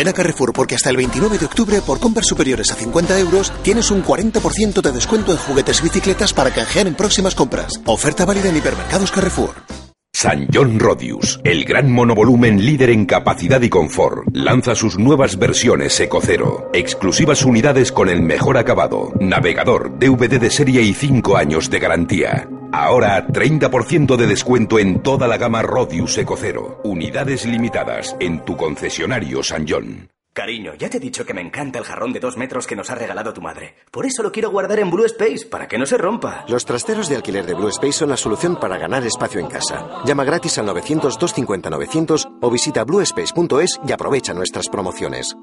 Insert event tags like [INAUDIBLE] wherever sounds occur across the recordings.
Ven a Carrefour porque hasta el 29 de octubre, por compras superiores a 50 euros, tienes un 40% de descuento en juguetes y bicicletas para canjear en próximas compras. Oferta válida en hipermercados Carrefour. San John Rodius, el gran monovolumen líder en capacidad y confort, lanza sus nuevas versiones Ecocero. Exclusivas unidades con el mejor acabado, navegador, DVD de serie y 5 años de garantía. Ahora 30% de descuento en toda la gama Rodius Ecocero. Unidades limitadas en tu concesionario San John. Cariño, ya te he dicho que me encanta el jarrón de dos metros que nos ha regalado tu madre. Por eso lo quiero guardar en Blue Space, para que no se rompa. Los trasteros de alquiler de Blue Space son la solución para ganar espacio en casa. Llama gratis al 900-250-900 o visita bluespace.es y aprovecha nuestras promociones.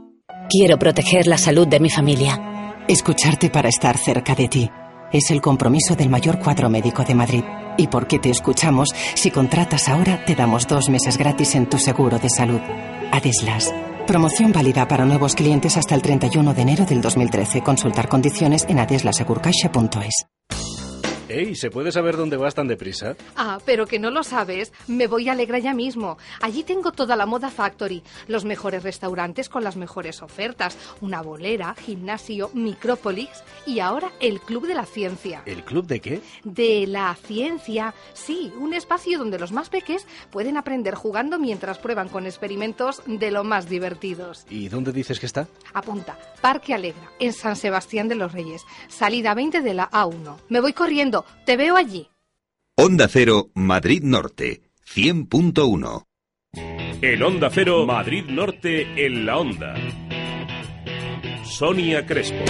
Quiero proteger la salud de mi familia. Escucharte para estar cerca de ti. Es el compromiso del mayor cuadro médico de Madrid. Y porque te escuchamos, si contratas ahora, te damos dos meses gratis en tu seguro de salud. Adeslas. Promoción válida para nuevos clientes hasta el 31 de enero del 2013. Consultar condiciones en adeslasegurcaixa.es. Ey, ¿se puede saber dónde vas tan deprisa? Ah, pero que no lo sabes. Me voy a Alegra ya mismo. Allí tengo toda la moda factory, los mejores restaurantes con las mejores ofertas, una bolera, gimnasio, micrópolis y ahora el Club de la Ciencia. ¿El club de qué? De la ciencia. Sí, un espacio donde los más peques pueden aprender jugando mientras prueban con experimentos de lo más divertidos. ¿Y dónde dices que está? Apunta, Parque Alegra, en San Sebastián de los Reyes, salida 20 de la A1. Me voy corriendo, te veo allí. Onda Cero, Madrid Norte, 100.1. En Onda Cero, Madrid Norte, en la Onda. Sonia Crespo.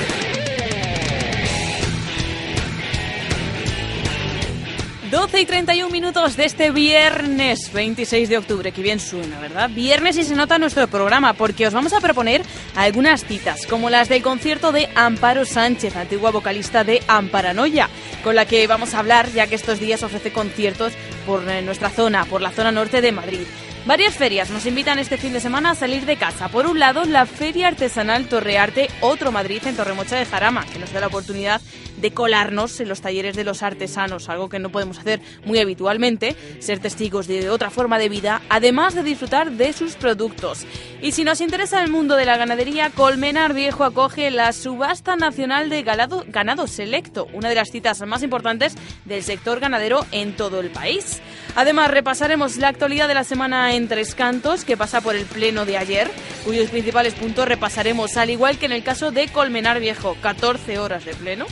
12 y 31 minutos de este viernes 26 de octubre. Que bien suena, ¿verdad? Viernes y se nota nuestro programa porque os vamos a proponer algunas citas, como las del concierto de Amparo Sánchez, antigua vocalista de Amparanoia, con la que vamos a hablar ya que estos días ofrece conciertos por eh, nuestra zona, por la zona norte de Madrid. Varias ferias nos invitan este fin de semana a salir de casa. Por un lado, la Feria Artesanal Torrearte Otro Madrid en Torremocha de Jarama, que nos da la oportunidad de colarnos en los talleres de los artesanos, algo que no podemos hacer muy habitualmente, ser testigos de otra forma de vida, además de disfrutar de sus productos. Y si nos interesa el mundo de la ganadería, Colmenar Viejo acoge la Subasta Nacional de Ganado, ganado Selecto, una de las citas más importantes del sector ganadero en todo el país. Además, repasaremos la actualidad de la semana en Tres Cantos, que pasa por el pleno de ayer, cuyos principales puntos repasaremos, al igual que en el caso de Colmenar Viejo, 14 horas de pleno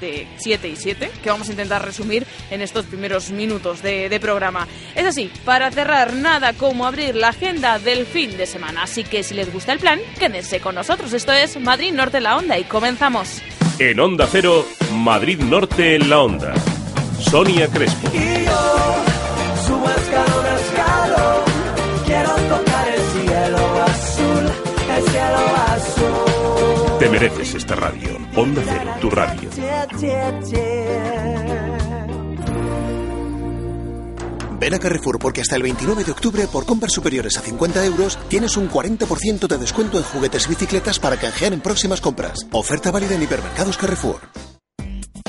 de 7 y 7, que vamos a intentar resumir en estos primeros minutos de, de, programa. Es así, para cerrar, nada como abrir la agenda del fin de semana. Así que si les gusta el plan, quédense con nosotros. Esto es Madrid Norte en la Onda y comenzamos. En Onda Cero, Madrid Norte en la Onda. Sonia Crespo. Y yo subo escalón a escalón, quiero tocar el cielo azul, el cielo azul. Te mereces esta radio. Onda Cero, tu radio. Ven a Carrefour porque hasta el 29 de octubre, por compras superiores a 50 euros, tienes un 40% de descuento en juguetes y bicicletas para canjear en próximas compras. Oferta válida en hipermercados Carrefour.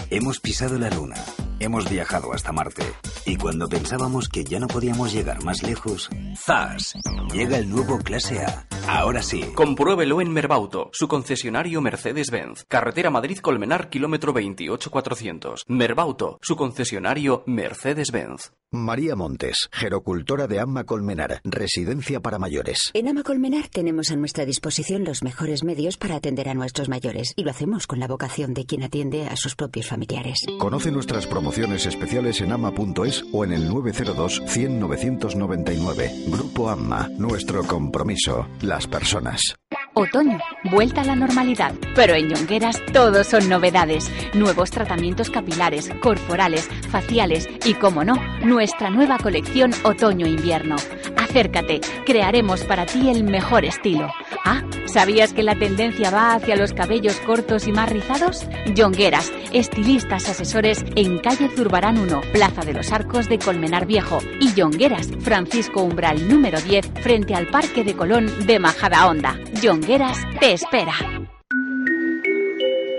Hemos pisado la luna, hemos viajado hasta Marte y cuando pensábamos que ya no podíamos llegar más lejos, ¡zas! Llega el nuevo Clase A. Ahora sí. Compruébelo en Merbauto, su concesionario Mercedes-Benz. Carretera Madrid-Colmenar, kilómetro 28400. Merbauto, su concesionario Mercedes-Benz. María Montes, gerocultora de Amma Colmenar, residencia para mayores. En Ama Colmenar tenemos a nuestra disposición los mejores medios para atender a nuestros mayores y lo hacemos con la vocación de quien atiende a sus propios familiares. Conoce nuestras promociones especiales en ama.es o en el 902 100 999. Grupo Amma, nuestro compromiso, las personas. Otoño, vuelta a la normalidad. Pero en Yongueras todos son novedades. Nuevos tratamientos capilares, corporales, faciales y, como no, nuestra nueva colección Otoño-Invierno. Acércate, crearemos para ti el mejor estilo. Ah, ¿sabías que la tendencia va hacia los cabellos cortos y más rizados? Yongueras, estilistas asesores en calle Zurbarán 1, Plaza de los Arcos de Colmenar Viejo. Y Yongueras, Francisco Umbral número 10, frente al Parque de Colón de Majada Honda. Yongueras te espera.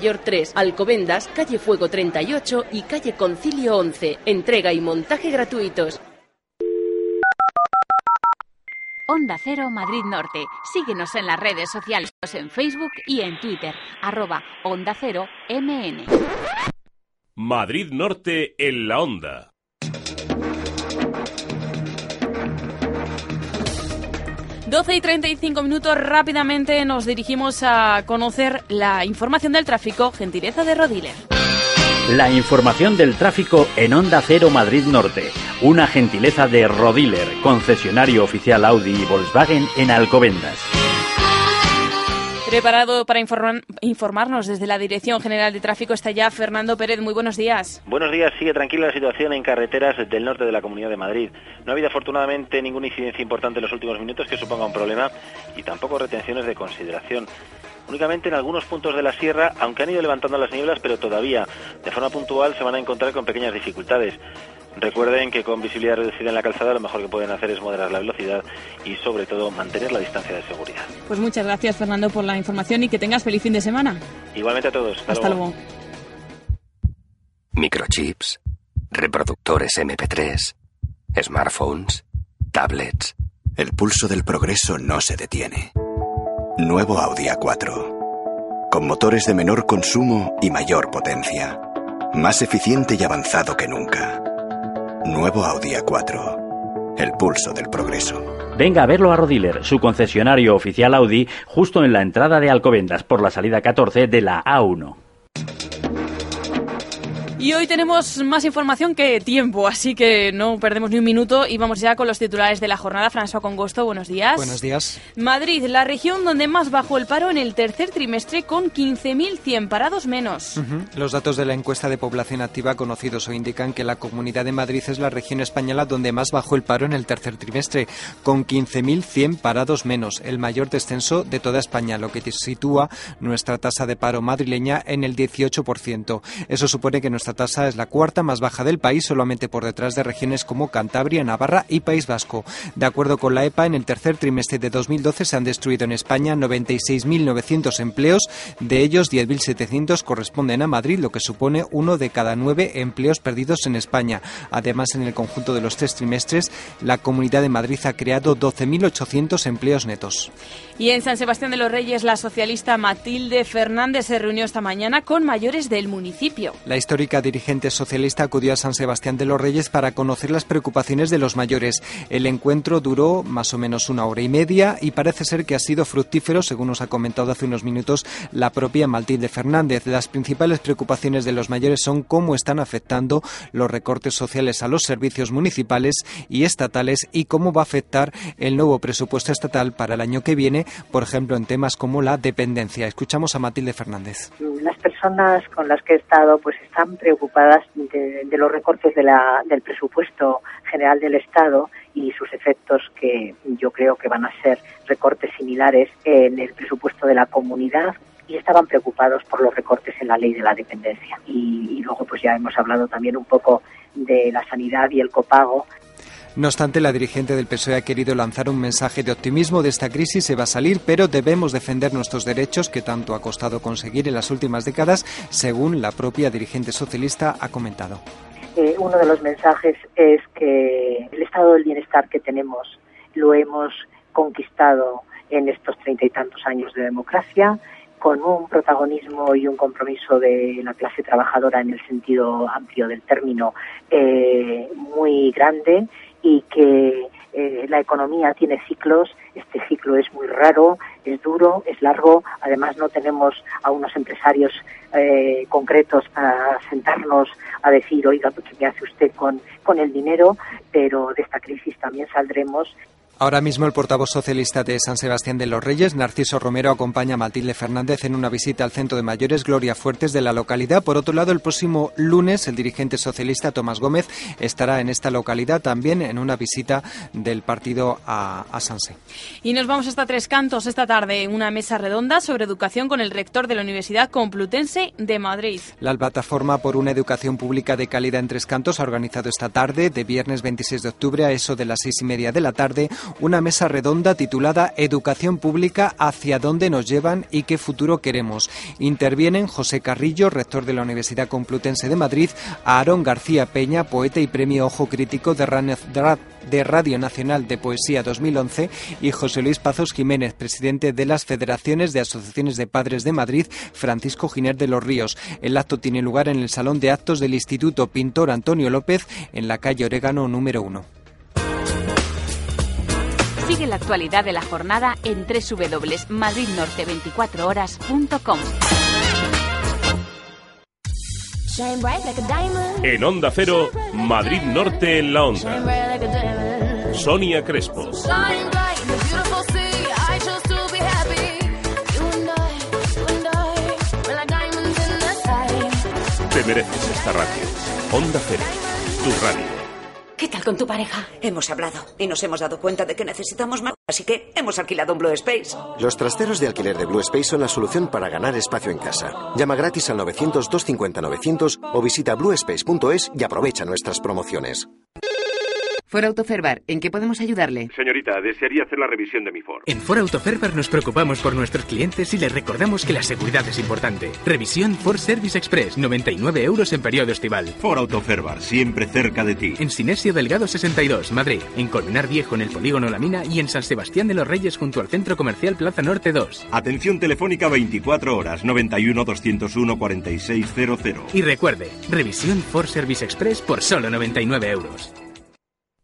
3, Alcobendas, calle Fuego 38 y calle Concilio 11. Entrega y montaje gratuitos. Onda Cero Madrid Norte. Síguenos en las redes sociales, en Facebook y en Twitter, arroba Onda Cero MN. Madrid Norte en la Onda. Doce y 35 minutos rápidamente nos dirigimos a conocer la información del tráfico, gentileza de Rodiler. La información del tráfico en Onda Cero Madrid Norte. Una gentileza de Rodiler, concesionario oficial Audi y Volkswagen en Alcobendas. Preparado para informar- informarnos desde la Dirección General de Tráfico está ya Fernando Pérez. Muy buenos días. Buenos días, sigue tranquila la situación en carreteras del norte de la Comunidad de Madrid. No ha habido afortunadamente ninguna incidencia importante en los últimos minutos que suponga un problema y tampoco retenciones de consideración. Únicamente en algunos puntos de la sierra, aunque han ido levantando las nieblas, pero todavía de forma puntual se van a encontrar con pequeñas dificultades. Recuerden que con visibilidad reducida en la calzada lo mejor que pueden hacer es moderar la velocidad y sobre todo mantener la distancia de seguridad. Pues muchas gracias Fernando por la información y que tengas feliz fin de semana. Igualmente a todos. Hasta, Hasta luego. Microchips, reproductores MP3, smartphones, tablets. El pulso del progreso no se detiene. Nuevo Audi A4. Con motores de menor consumo y mayor potencia. Más eficiente y avanzado que nunca. Nuevo Audi A4. El pulso del progreso. Venga a verlo a Rodiler, su concesionario oficial Audi, justo en la entrada de Alcobendas por la salida 14 de la A1. Y hoy tenemos más información que tiempo, así que no perdemos ni un minuto y vamos ya con los titulares de la jornada. François Congosto, buenos días. Buenos días. Madrid, la región donde más bajó el paro en el tercer trimestre con 15.100 parados menos. Los datos de la encuesta de población activa conocidos hoy indican que la Comunidad de Madrid es la región española donde más bajó el paro en el tercer trimestre, con 15.100 parados menos, el mayor descenso de toda España, lo que sitúa nuestra tasa de paro madrileña en el 18%. Eso supone que nuestra tasa es la cuarta más baja del país, solamente por detrás de regiones como Cantabria, Navarra y País Vasco. De acuerdo con la EPA, en el tercer trimestre de 2012 se han destruido en España 96.900 empleos, de ellos 10.700 corresponden a Madrid, lo que supone uno de cada nueve empleos perdidos en España. Además, en el conjunto de los tres trimestres, la Comunidad de Madrid ha creado 12.800 empleos netos. Y en San Sebastián de los Reyes, la socialista Matilde Fernández se reunió esta mañana con mayores del municipio. La histórica dirigente socialista acudió a San Sebastián de los Reyes para conocer las preocupaciones de los mayores. El encuentro duró más o menos una hora y media y parece ser que ha sido fructífero, según nos ha comentado hace unos minutos la propia Matilde Fernández. Las principales preocupaciones de los mayores son cómo están afectando los recortes sociales a los servicios municipales y estatales y cómo va a afectar el nuevo presupuesto estatal para el año que viene, por ejemplo, en temas como la dependencia. Escuchamos a Matilde Fernández. las personas con las que he estado pues están preocupadas de, de los recortes del presupuesto general del Estado y sus efectos que yo creo que van a ser recortes similares en el presupuesto de la comunidad y estaban preocupados por los recortes en la ley de la dependencia. Y luego pues ya hemos hablado también un poco de la sanidad y el copago No obstante, la dirigente del PSOE ha querido lanzar un mensaje de optimismo de esta crisis se va a salir, pero debemos defender nuestros derechos que tanto ha costado conseguir en las últimas décadas, según la propia dirigente socialista ha comentado. Eh, uno de los mensajes es que el estado del bienestar que tenemos lo hemos conquistado en estos treinta y tantos años de democracia, con un protagonismo y un compromiso de la clase trabajadora en el sentido amplio del término eh, muy grande y que eh, la economía tiene ciclos, este ciclo es muy raro, es duro, es largo, además no tenemos a unos empresarios eh, concretos para sentarnos a decir, oiga, ¿qué hace usted con, con el dinero? Pero de esta crisis también saldremos Ahora mismo el portavoz socialista de San Sebastián de los Reyes, Narciso Romero, acompaña a Matilde Fernández en una visita al centro de mayores Gloria Fuertes de la localidad. Por otro lado, el próximo lunes el dirigente socialista Tomás Gómez estará en esta localidad también en una visita del partido a, a Sanse. Y nos vamos hasta Tres Cantos esta tarde en una mesa redonda sobre educación con el rector de la Universidad Complutense de Madrid. La plataforma por una educación pública de calidad en Tres Cantos ha organizado esta tarde, de viernes 26 de octubre a eso de las seis y media de la tarde, una mesa redonda titulada Educación Pública, hacia dónde nos llevan y qué futuro queremos. Intervienen José Carrillo, rector de la Universidad Complutense de Madrid, Aarón García Peña, poeta y premio Ojo Crítico de Radio Nacional de Poesía 2011, y José Luis Pazos Jiménez, presidente de las Federaciones de Asociaciones de Padres de Madrid, Francisco Giner de los Ríos. El acto tiene lugar en el Salón de Actos del Instituto Pintor Antonio López, en la calle Orégano número 1. Sigue la actualidad de la jornada en www.madridnorte24horas.com. En Onda Cero, Madrid Norte en la Onda. Sonia Crespo. Te mereces esta radio. Onda Cero, tu radio. ¿Qué tal con tu pareja? Hemos hablado y nos hemos dado cuenta de que necesitamos más, así que hemos alquilado un Blue Space. Los trasteros de alquiler de Blue Space son la solución para ganar espacio en casa. Llama gratis al 900-250-900 o visita bluespace.es y aprovecha nuestras promociones. Ford Autoferbar, ¿en qué podemos ayudarle? Señorita, desearía hacer la revisión de mi Ford. En Ford Autoferbar nos preocupamos por nuestros clientes y les recordamos que la seguridad es importante. Revisión Ford Service Express, 99 euros en periodo estival. Ford Autoferbar, siempre cerca de ti. En Sinesio Delgado 62, Madrid. En Colmenar Viejo, en el Polígono La Mina. Y en San Sebastián de los Reyes, junto al Centro Comercial Plaza Norte 2. Atención telefónica 24 horas, 91 201 4600. Y recuerde, revisión Ford Service Express por solo 99 euros.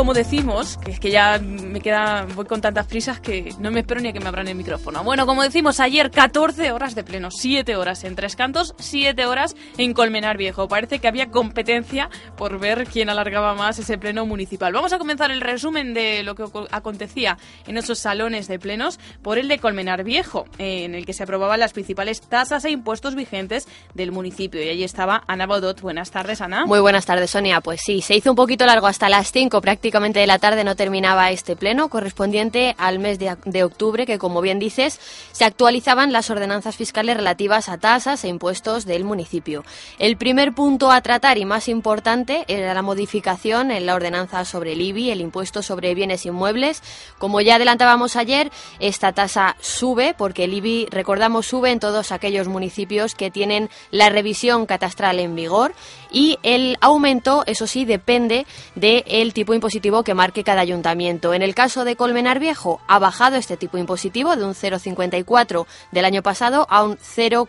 Como decimos, que es que ya me queda, voy con tantas prisas que no me espero ni a que me abran el micrófono. Bueno, como decimos ayer, 14 horas de pleno, 7 horas en Tres Cantos, 7 horas en Colmenar Viejo. Parece que había competencia por ver quién alargaba más ese pleno municipal. Vamos a comenzar el resumen de lo que acontecía en esos salones de plenos por el de Colmenar Viejo, en el que se aprobaban las principales tasas e impuestos vigentes del municipio. Y allí estaba Ana Baudot. Buenas tardes, Ana. Muy buenas tardes, Sonia. Pues sí, se hizo un poquito largo hasta las 5 prácticamente de la tarde no terminaba este pleno correspondiente al mes de, octubre que, como bien dices, se actualizaban las ordenanzas fiscales relativas a tasas e impuestos del municipio. El primer punto a tratar y más importante era la modificación en la ordenanza sobre el IBI, el impuesto sobre bienes inmuebles. Como ya adelantábamos ayer, esta tasa sube porque el IBI, recordamos, sube en todos aquellos municipios que tienen la revisión catastral en vigor y el aumento, eso sí, depende del tipo impositivo que marque cada ayuntamiento. En el caso de Colmenar Viejo, ha bajado este tipo impositivo de un 0,54 del año pasado a un 0,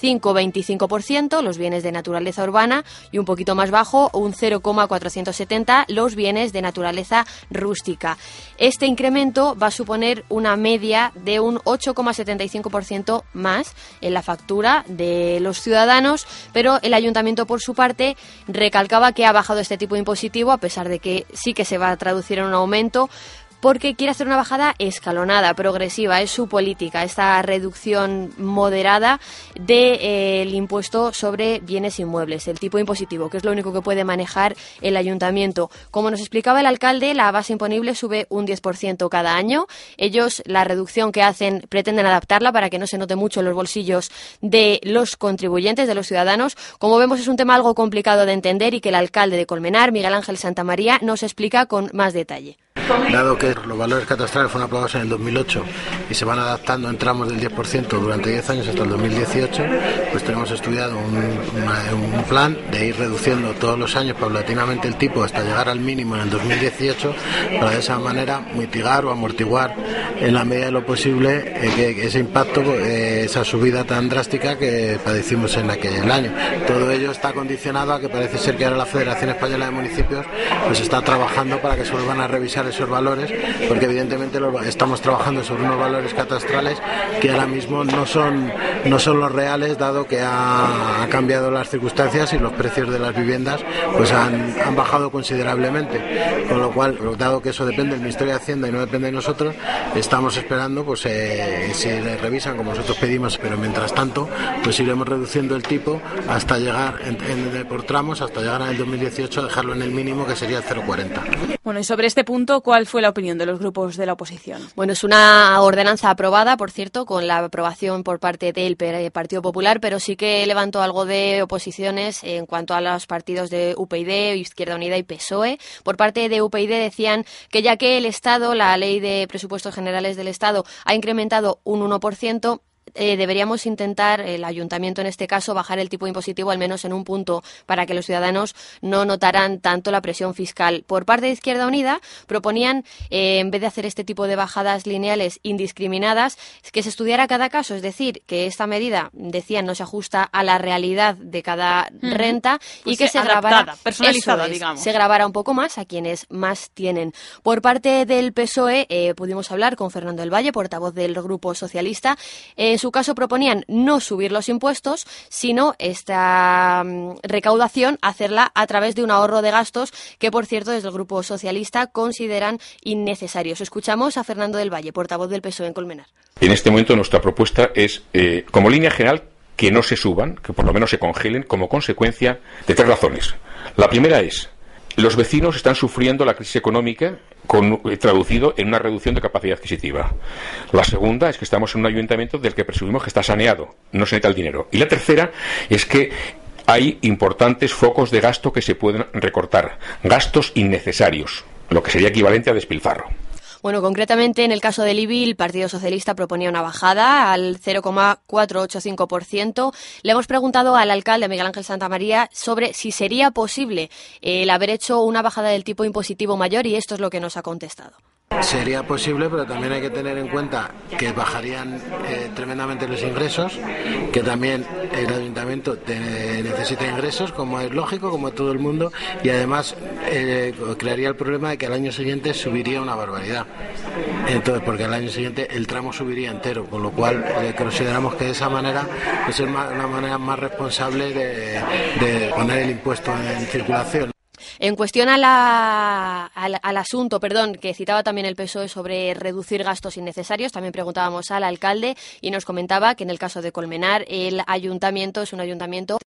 5,25% los bienes de naturaleza urbana y un poquito más bajo, un 0,470 los bienes de naturaleza rústica. Este incremento va a suponer una media de un 8,75% más en la factura de los ciudadanos, pero el ayuntamiento por su parte recalcaba que ha bajado este tipo impositivo a pesar de que sí que se va a traducir en un aumento porque quiere hacer una bajada escalonada, progresiva, es su política, esta reducción moderada del eh, impuesto sobre bienes inmuebles, el tipo impositivo, que es lo único que puede manejar el ayuntamiento. Como nos explicaba el alcalde, la base imponible sube un 10% cada año. Ellos, la reducción que hacen, pretenden adaptarla para que no se note mucho en los bolsillos de los contribuyentes, de los ciudadanos. Como vemos, es un tema algo complicado de entender y que el alcalde de Colmenar, Miguel Ángel Santamaría, nos explica con más detalle. Dado que los valores catastrales fueron aprobados en el 2008 y se van adaptando en tramos del 10% durante 10 años hasta el 2018, pues tenemos estudiado un, plan de ir reduciendo todos los años paulatinamente el tipo hasta llegar al mínimo en el 2018 para de esa manera mitigar o amortiguar en la medida de lo posible eh, ese impacto, eh, esa subida tan drástica que padecimos en aquel año. Todo ello está condicionado a que parece ser que ahora la Federación Española de Municipios pues está trabajando para que se vuelvan a revisar esos valores, porque evidentemente estamos trabajando sobre unos valores catastrales que ahora mismo no son, no son los reales, dado que ha, cambiado las circunstancias y los precios de las viviendas pues han, han bajado considerablemente. Con lo cual, dado que eso depende del Ministerio de Hacienda y no depende de nosotros, estamos esperando pues eh, si le revisan como nosotros pedimos, pero mientras tanto, pues iremos reduciendo el tipo hasta llegar en, por tramos, hasta llegar en el 2018 a dejarlo en el mínimo que sería el 0,40. Bueno, y sobre este punto, ¿cuál fue la opinión de los grupos de la oposición? Bueno, es una ordenanza aprobada, por cierto, con la aprobación por parte del Partido Popular, pero sí que levantó algo de oposiciones en cuanto a los partidos de UPyD, Izquierda Unida y PSOE. Por parte de UPyD decían que ya que el Estado, la ley de presupuestos generales del Estado, ha incrementado un 1%, eh, deberíamos intentar, el ayuntamiento en este caso, bajar el tipo impositivo al menos en un punto para que los ciudadanos no notaran tanto la presión fiscal. Por parte de Izquierda Unida proponían, eh, en vez de hacer este tipo de bajadas lineales indiscriminadas, que se estudiara cada caso, es decir, que esta medida, decían, no se ajusta a la realidad de cada renta y pues que se grabara, personalizada, digamos. se grabara un poco más a quienes más tienen. Por parte del PSOE eh, pudimos hablar con Fernando del Valle, portavoz del Grupo Socialista. En su caso proponían no subir los impuestos, sino esta mm, recaudación hacerla a través de un ahorro de gastos que, por cierto, desde el Grupo Socialista consideran innecesarios. Escuchamos a Fernando del Valle, portavoz del PSOE en Colmenar. En este momento nuestra propuesta es, eh, como línea general, que no se suban, que por lo menos se congelen como consecuencia de tres razones. La primera es los vecinos están sufriendo la crisis económica con, eh, traducido en una reducción de capacidad adquisitiva. La segunda es que estamos en un ayuntamiento del que presumimos que está saneado, no se necesita el dinero. Y la tercera es que hay importantes focos de gasto que se pueden recortar, gastos innecesarios, lo que sería equivalente a despilfarro. Bueno, concretamente en el caso del IBI, el Partido Socialista proponía una bajada al 0,485%. Le hemos preguntado al alcalde Miguel Ángel Santamaría sobre si sería posible el haber hecho una bajada del tipo impositivo mayor y esto es lo que nos ha contestado. Sería posible, pero también hay que tener en cuenta que bajarían eh, tremendamente los ingresos, que también el ayuntamiento necesita ingresos, como es lógico, como todo el mundo, y además eh, crearía el problema de que al año siguiente subiría una barbaridad. Entonces, porque al año siguiente el tramo subiría entero, con lo cual eh, consideramos que de esa manera es una manera más responsable de poner el impuesto en circulación. En cuestión al, al, asunto, perdón, que citaba también el PSOE sobre reducir gastos innecesarios, también preguntábamos al alcalde y nos comentaba que en el caso de Colmenar el ayuntamiento es un ayuntamiento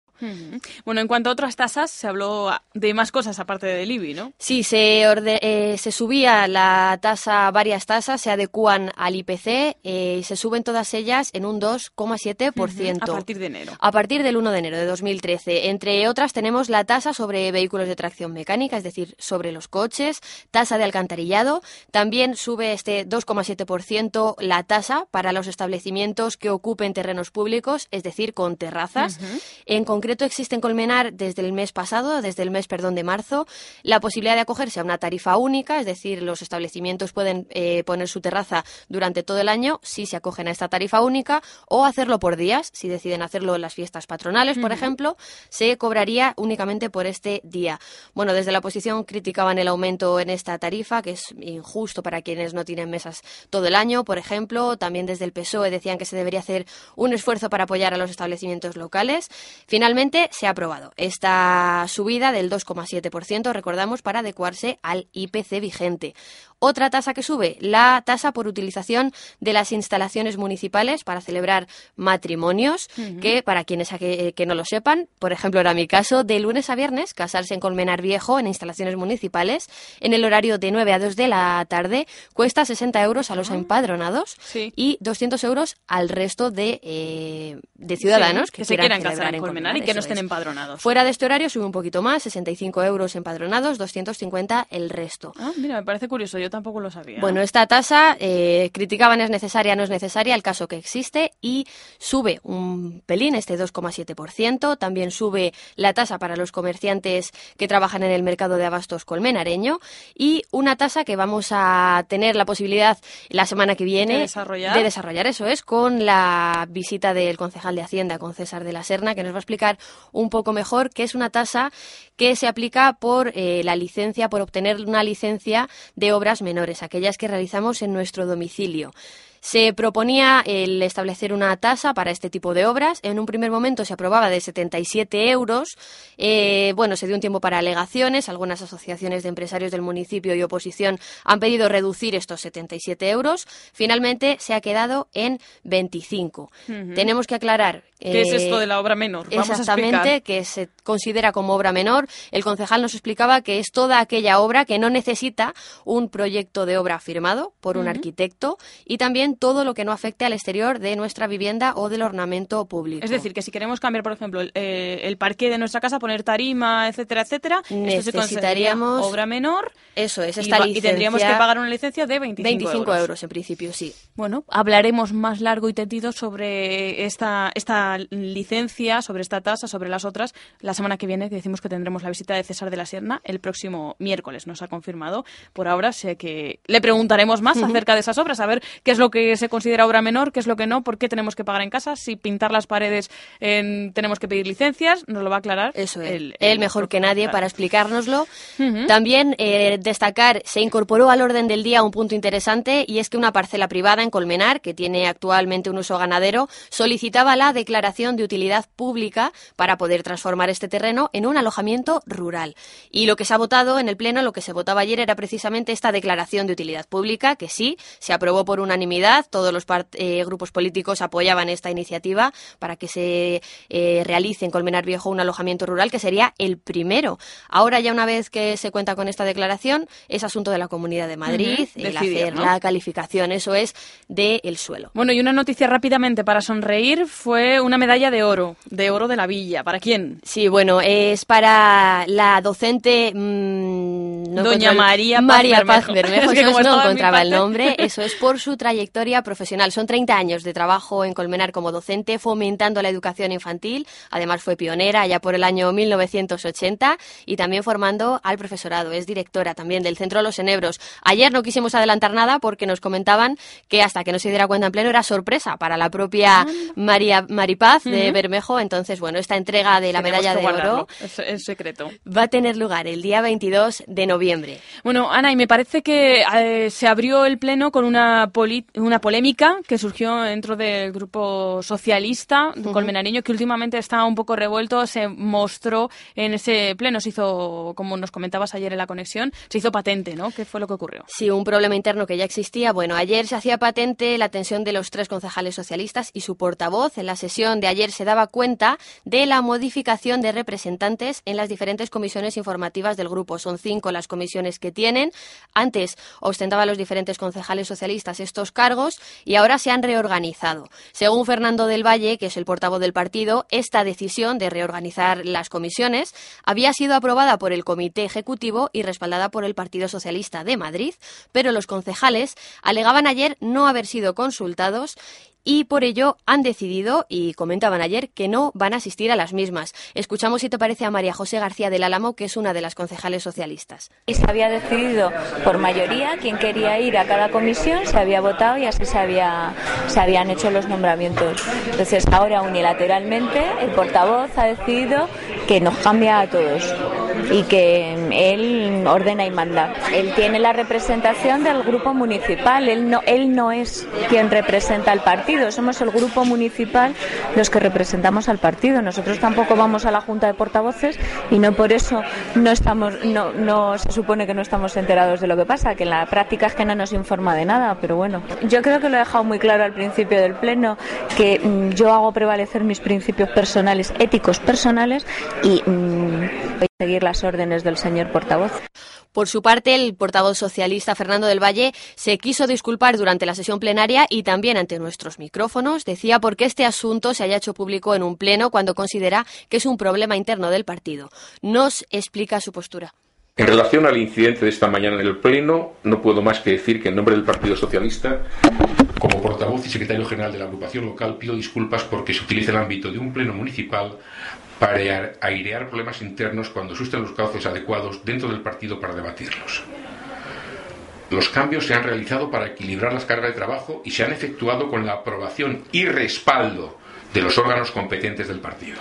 bueno, en cuanto a otras tasas, se habló de más cosas aparte del IBI, ¿no? Sí, se, eh, se subía la tasa, varias tasas se adecúan al IPC eh, y se suben todas ellas en un 2,7%. A partir de enero. A partir del 1 de enero de 2013. Entre otras tenemos la tasa sobre vehículos de tracción mecánica, es decir, sobre los coches, tasa de alcantarillado. También sube este 2,7% la tasa para los establecimientos que ocupen terrenos públicos, es decir, con terrazas. En concreto, existe en Colmenar desde el mes pasado, desde el mes, perdón, de marzo, la posibilidad de acogerse a una tarifa única, es decir, los establecimientos pueden eh, poner su terraza durante todo el año si se acogen a esta tarifa única o hacerlo por días, si deciden hacerlo en las fiestas patronales, por ejemplo, se cobraría únicamente por este día. Bueno, desde la oposición criticaban el aumento en esta tarifa, que es injusto para quienes no tienen mesas todo el año, por ejemplo, también desde el PSOE decían que se debería hacer un esfuerzo para apoyar a los establecimientos locales. Finalmente, se ha aprobado esta subida del 2,7%, recordamos, para adecuarse al IPC vigente. Otra tasa que sube, la tasa por utilización de las instalaciones municipales para celebrar matrimonios, que para quienes que, no lo sepan, por ejemplo, era mi caso, de lunes a viernes, casarse en Colmenar Viejo en instalaciones municipales, en el horario de 9 a 2 de la tarde, cuesta 60 euros a los ah. empadronados y 200 euros al resto de, eh, ciudadanos que, quieran, casar en Colmenar y que no estén es. empadronados. Fuera de este horario sube un poquito más, 65 euros empadronados, 250 el resto. Ah, mira, me parece curioso, yo tampoco lo sabía. Bueno, esta tasa, eh, criticaban es necesaria, no es necesaria, el caso que existe, y sube un pelín, este 2,7%. También sube la tasa para los comerciantes que trabajan en el mercado de abastos colmenareño y una tasa que vamos a tener la posibilidad la semana que viene ¿De desarrollar? de desarrollar, eso es, con la visita del concejal de Hacienda, con César de la Serna, que nos va a explicar un poco mejor qué es una tasa que se aplica por eh, la licencia, por obtener una licencia de obras menores, aquellas que realizamos en nuestro domicilio. Se proponía el establecer una tasa para este tipo de obras. En un primer momento se aprobaba de 77 euros. Eh, bueno, se dio un tiempo para alegaciones. Algunas asociaciones de empresarios del municipio y oposición han pedido reducir estos 77 euros. Finalmente se ha quedado en 25. Ujú. Tenemos que aclarar. ¿Qué es eh, esto de la obra menor? Vamos Exactamente, que se considera como obra menor. El concejal nos explicaba que es toda aquella obra que no necesita un proyecto de obra firmado por un arquitecto y también todo lo que no afecte al exterior de nuestra vivienda o del ornamento público. Es decir, que si queremos cambiar, por ejemplo, el, eh, el parqué de nuestra casa, poner tarima, etcétera, etcétera, esto se Necesitaríamos- obra menor. Eso es, y, esta va- y tendríamos que licencia- pagar una licencia de 25, 25 euros. en principio, sí. Bueno, hablaremos más largo y tendido sobre esta, esta licencia, sobre esta tasa, sobre las otras, la semana que viene, que decimos que tendremos la visita de César de la Sierna el próximo miércoles, nos ha confirmado. Por ahora sé que le preguntaremos más acerca de esas obras, a ver qué es lo que se considera obra menor, qué es lo que no, por qué tenemos que pagar en casa, si pintar las paredes en- tenemos que pedir licencias, nos lo va a aclarar. Eso es. el- Él mejor que nadie para explicárnoslo. Ujú. También eh, destacar, se incorporó al orden del día un punto interesante y es que una parcela privada en Colmenar, que tiene actualmente un uso ganadero, solicitaba la declaración de utilidad pública para poder transformar este terreno en un alojamiento rural. Y lo que se ha votado en el Pleno, lo que se votaba ayer era precisamente esta declaración de utilidad pública, que sí, se aprobó por unanimidad, todos los eh, grupos políticos apoyaban esta iniciativa para que se eh, realice en Colmenar Viejo un alojamiento rural, que sería el primero. Ahora ya una vez que se cuenta con esta declaración, es asunto de la Comunidad de Madrid, el decidir, hacer ¿no? la calificación, eso es, del suelo. Bueno, y una noticia rápidamente para sonreír fue una medalla de oro, de oro de la villa. ¿Para quién? Sí, bueno, es para la docente... mm, no Doña el- María Paz María Paz Bermejo. Bermejo, [LAUGHS] Es que como no encontraba el nombre, eso es por su trayectoria profesional. Son 30 años de trabajo en Colmenar como docente, fomentando la educación infantil. Además fue pionera ya por el año 1980 y también formando al profesorado. Es directora también del Centro Los Enebros. Ayer no quisimos adelantar nada porque nos comentaban que hasta que no se diera cuenta en pleno era sorpresa para la propia María Maripaz de Ah. Bermejo. Entonces, bueno, esta entrega de la Tenemos medalla de oro Es, es secreto. va a tener lugar el día 22 de noviembre. Bueno, Ana, y me parece que eh, se abrió el pleno con una, una polémica que surgió dentro del grupo socialista Ujú. colmenareño, que últimamente está un poco revuelto, se mostró en ese pleno, se hizo, como nos comentabas ayer en la conexión, se hizo patente, ¿no? ¿Qué fue lo que ocurrió? Sí, un problema interno que ya existía. Bueno, ayer se hacía patente la tensión de los tres concejales socialistas y su portavoz. En la sesión de ayer se daba cuenta de la modificación de representantes en las diferentes comisiones informativas del grupo. Son cinco las comisiones que tienen. Antes ostentaban los diferentes concejales socialistas estos cargos y ahora se han reorganizado. Según Fernando del Valle, que es el portavoz del partido, esta decisión de reorganizar las comisiones había sido aprobada por el Comité Ejecutivo y respaldada por el Partido Socialista de Madrid, pero los concejales alegaban ayer no haber sido consultados y por ello han decidido, y comentaban ayer, que no van a asistir a las mismas. Escuchamos si te parece a María José García del Álamo, que es una de las concejales socialistas. Y se había decidido por mayoría quién quería ir a cada comisión, se había votado y así se, había, habían hecho los nombramientos. Entonces ahora unilateralmente el portavoz ha decidido que nos cambia a todos y que él ordena y manda. Él tiene la representación del grupo municipal, él no, él no es quien representa al partido, somos el grupo municipal los que representamos al partido. Nosotros tampoco vamos a la Junta de Portavoces y no por eso no estamos, no, no se supone que no estamos enterados de lo que pasa, que en la práctica es que no nos informa de nada, pero bueno, yo creo que lo he dejado muy claro al principio del pleno que mm, yo hago prevalecer mis principios personales, éticos personales y mm, seguir las órdenes del señor portavoz. Por su parte, el portavoz socialista Fernando del Valle se quiso disculpar durante la sesión plenaria y también ante nuestros micrófonos. Decía por qué este asunto se haya hecho público en un pleno cuando considera que es un problema interno del partido. Nos explica su postura. En relación al incidente de esta mañana en el Pleno, no puedo más que decir que en nombre del Partido Socialista, como portavoz y secretario general de la agrupación local, pido disculpas porque se utiliza el ámbito de un Pleno municipal para airear problemas internos cuando existen los cauces adecuados dentro del partido para debatirlos. Los cambios se han realizado para equilibrar las cargas de trabajo y se han efectuado con la aprobación y respaldo de los órganos competentes del partido.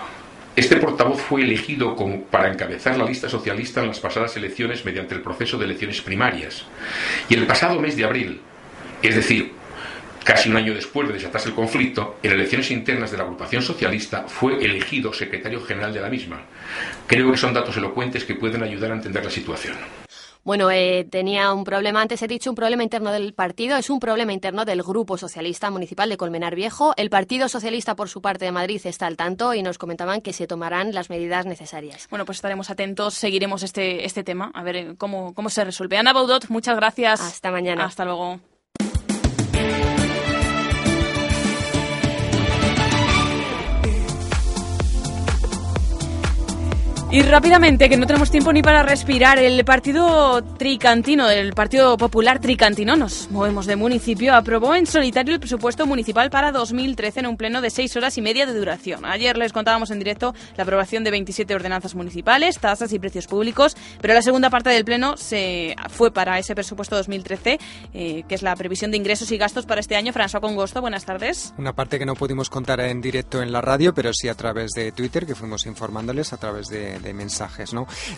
Este portavoz fue elegido para encabezar la lista socialista en las pasadas elecciones mediante el proceso de elecciones primarias. Y el pasado mes de abril, es decir, casi un año después de desatarse el conflicto, en elecciones internas de la agrupación socialista fue elegido secretario general de la misma. Creo que son datos elocuentes que pueden ayudar a entender la situación. Bueno, eh, tenía un problema, antes he dicho, un problema interno del partido, es un problema interno del Grupo Socialista Municipal de Colmenar Viejo. El Partido Socialista, por su parte de Madrid, está al tanto y nos comentaban que se tomarán las medidas necesarias. Bueno, pues estaremos atentos, seguiremos este, este tema, a ver cómo, cómo se resuelve. Ana Baudot, muchas gracias. Hasta mañana. Hasta luego. Y rápidamente, que no tenemos tiempo ni para respirar, el partido tricantino, el Partido Popular Tricantino, nos movemos de municipio, aprobó en solitario el presupuesto municipal para 2013 en un pleno de seis horas y media de duración. Ayer les contábamos en directo la aprobación de 27 ordenanzas municipales, tasas y precios públicos, pero la segunda parte del pleno se fue para ese presupuesto 2013, eh, que es la previsión de ingresos y gastos para este año. François Congosto, buenas tardes. Una parte que no pudimos contar en directo en la radio, pero sí a través de Twitter, que fuimos informándoles a través de mensajes.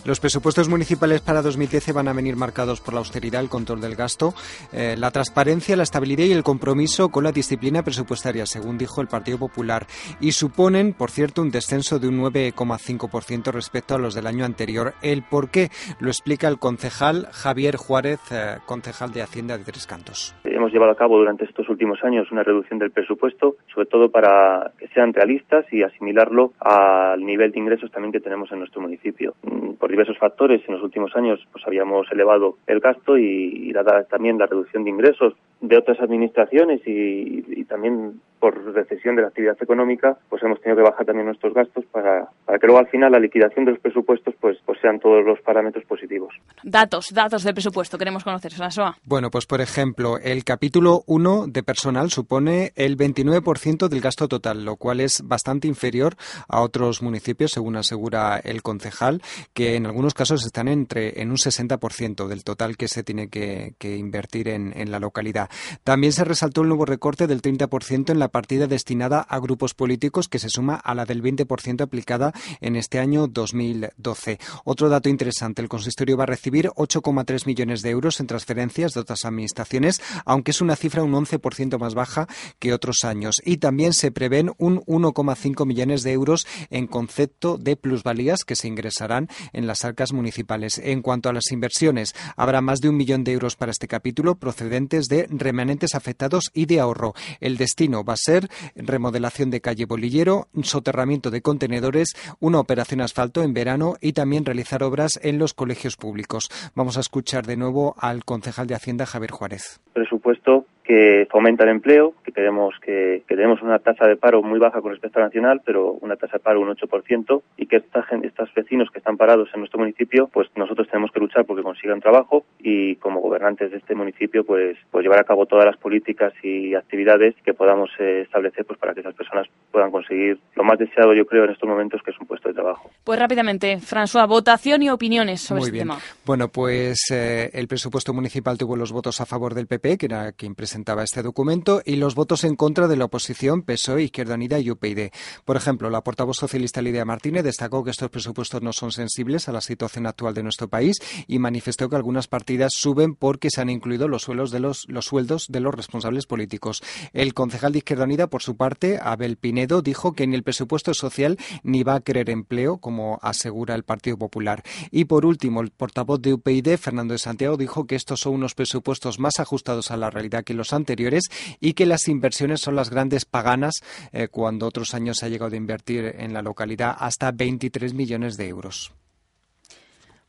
Los presupuestos municipales para 2013 van a venir marcados por la austeridad, el control del gasto, eh, la transparencia, la estabilidad y el compromiso con la disciplina presupuestaria, según dijo el Partido Popular, y suponen, por cierto, un descenso de un 9,5% respecto a los del año anterior. El por qué lo explica el concejal Javier Juárez, eh, concejal de Hacienda de Tres Cantos. Hemos llevado a cabo durante estos últimos años una reducción del presupuesto, sobre todo para que sean realistas y asimilarlo al nivel de ingresos también que tenemos en nuestro municipio. Mm, por diversos factores, en los últimos años pues habíamos elevado el gasto y, también la reducción de ingresos de otras administraciones y, también por recesión de la actividad económica, pues hemos tenido que bajar también nuestros gastos para, para que luego al final la liquidación de los presupuestos pues, pues sean todos los parámetros positivos. Datos, datos de presupuesto, queremos conocer, Soa. Bueno, pues por ejemplo, el capítulo 1 de personal supone el 29% del gasto total, lo cual es bastante inferior a otros municipios, según asegura el concejal, que en algunos casos están entre en un 60% del total que se tiene que, invertir en, en la localidad. También se resaltó el nuevo recorte del 30% en la partida destinada a grupos políticos que se suma a la del 20% aplicada en este año 2012. Otro dato interesante, el consistorio va a recibir 8,3 millones de euros en transferencias de otras administraciones, aunque es una cifra un 11% más baja que otros años. Y también se prevén un 1,5 millones de euros en concepto de plusvalías que se ingresarán en las arcas municipales. En cuanto a las inversiones, habrá más de un millón de euros para este capítulo procedentes de remanentes afectados y de ahorro. El destino va a ser remodelación de calle Bolillero, soterramiento de contenedores, una operación asfalto en verano y también realizar obras en los colegios públicos. Vamos a escuchar de nuevo al concejal de Hacienda, Javier Juárez. Presupuesto que fomenta el empleo, que queremos que, tenemos una tasa de paro muy baja con respecto a nacional, pero una tasa de paro un 8%, y que esta, estos vecinos que están parados en nuestro municipio, pues nosotros tenemos que luchar porque consigan trabajo y como gobernantes de este municipio, pues, pues llevar a cabo todas las políticas y actividades que podamos eh, establecer pues para que esas personas puedan conseguir lo más deseado, yo creo, en estos momentos, que es un puesto de trabajo. Pues rápidamente, François, votación y opiniones sobre muy este bien. tema. Bueno, pues eh, el presupuesto municipal tuvo los votos a favor del PP, que era quien presentó presentaba este documento y los votos en contra de la oposición PSOE, Izquierda Unida y UPyD. Por ejemplo, la portavoz socialista Lidia Martínez destacó que estos presupuestos no son sensibles a la situación actual de nuestro país y manifestó que algunas partidas suben porque se han incluido los, sueldos de los, los sueldos de los responsables políticos. El concejal de Izquierda Unida, por su parte, Abel Pinedo, dijo que en el presupuesto social ni va a querer empleo, como asegura el Partido Popular. Y por último, el portavoz de UPyD, Fernando de Santiago, dijo que estos son unos presupuestos más ajustados a la realidad que los anteriores y que las inversiones son las grandes paganas eh, cuando otros años se ha llegado a invertir en la localidad hasta 23 millones de euros.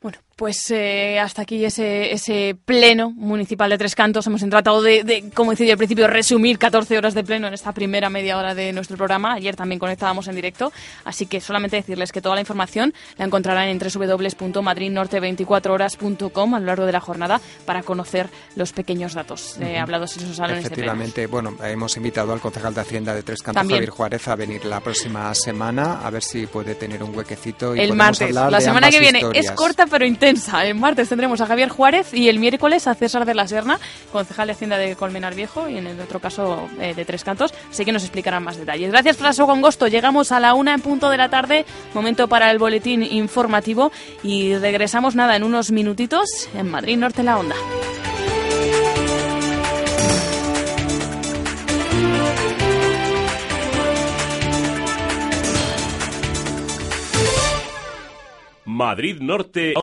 Bueno, pues eh, hasta aquí ese, ese pleno municipal de Tres Cantos. Hemos tratado de, de, como decía al principio, resumir 14 horas de pleno en esta primera media hora de nuestro programa. Ayer también conectábamos en directo, así que solamente decirles que toda la información la encontrarán en www.madridnorte24horas.com a lo largo de la jornada para conocer los pequeños datos eh, hablados en esos salones Efectivamente, de bueno, hemos invitado al concejal de Hacienda de Tres Cantos, también. Javier Juárez, a venir la próxima semana a ver si puede tener un huequecito. Y el martes, la semana que viene. Historias. Es corta pero intensa. El martes tendremos a Javier Juárez y el miércoles a César de la Serna, concejal de Hacienda de Colmenar Viejo y en el otro caso eh, de Tres Cantos. Sé que nos explicarán más detalles. Gracias, Fraso Congosto. Llegamos a la una en punto de la tarde, momento para el boletín informativo y regresamos nada en unos minutitos en Madrid Norte la Onda. Madrid Norte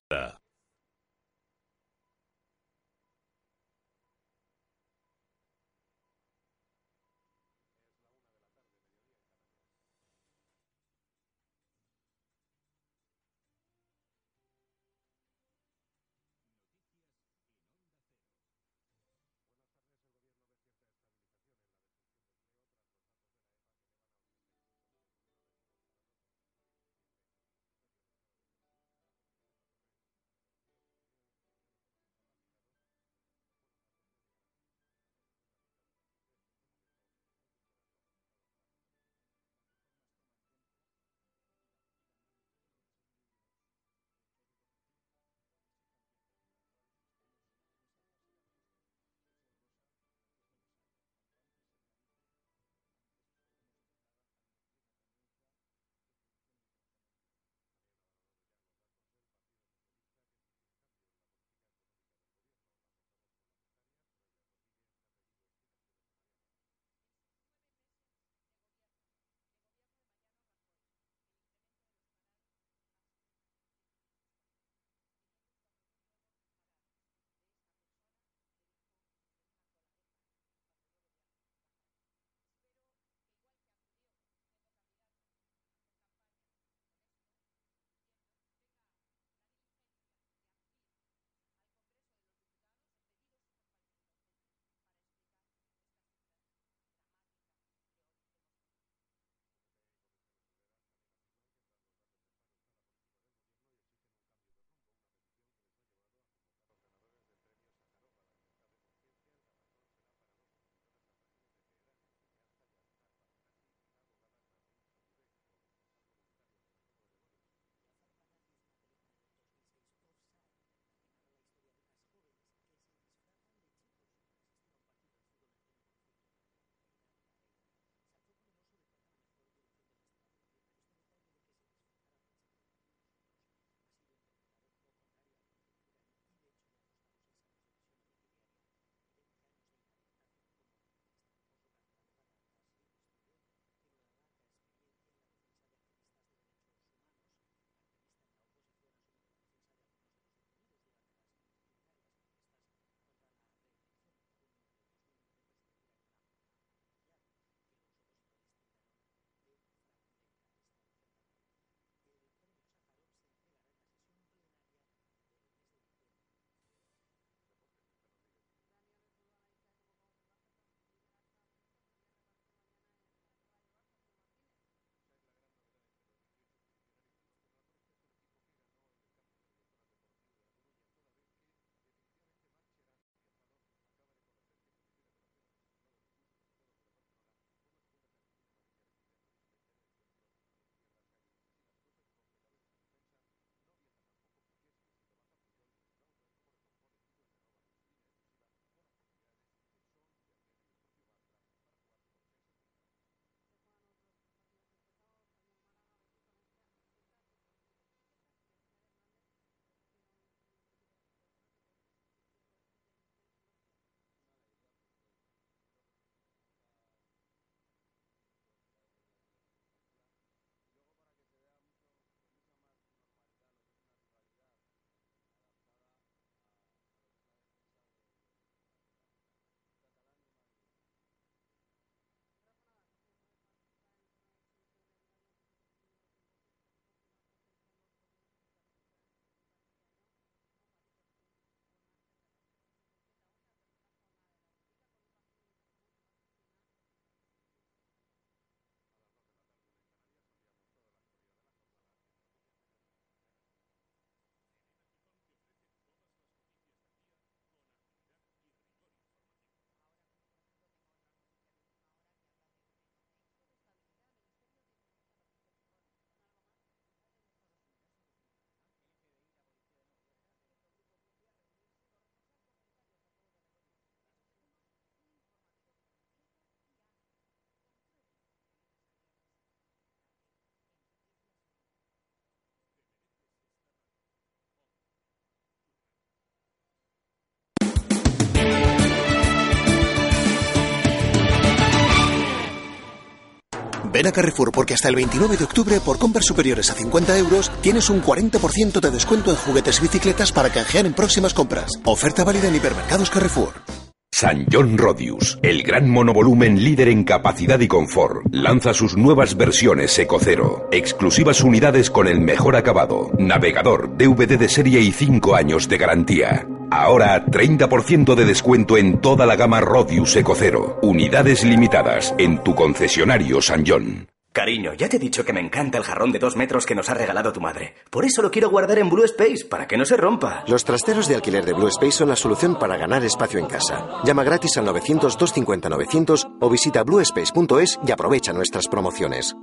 Ven a Carrefour porque hasta el 29 de octubre, por compras superiores a 50 euros, tienes un 40% de descuento en juguetes y bicicletas para canjear en próximas compras. Oferta válida en hipermercados Carrefour. San John Rodius, el gran monovolumen líder en capacidad y confort, lanza sus nuevas versiones Ecocero. Exclusivas unidades con el mejor acabado, navegador, DVD de serie y 5 años de garantía. Ahora 30% de descuento en toda la gama Rodius Ecocero. Unidades limitadas en tu concesionario San John. Cariño, ya te he dicho que me encanta el jarrón de dos metros que nos ha regalado tu madre. Por eso lo quiero guardar en Blue Space, para que no se rompa. Los trasteros de alquiler de Blue Space son la solución para ganar espacio en casa. Llama gratis al 900-250-900 o visita bluespace.es y aprovecha nuestras promociones.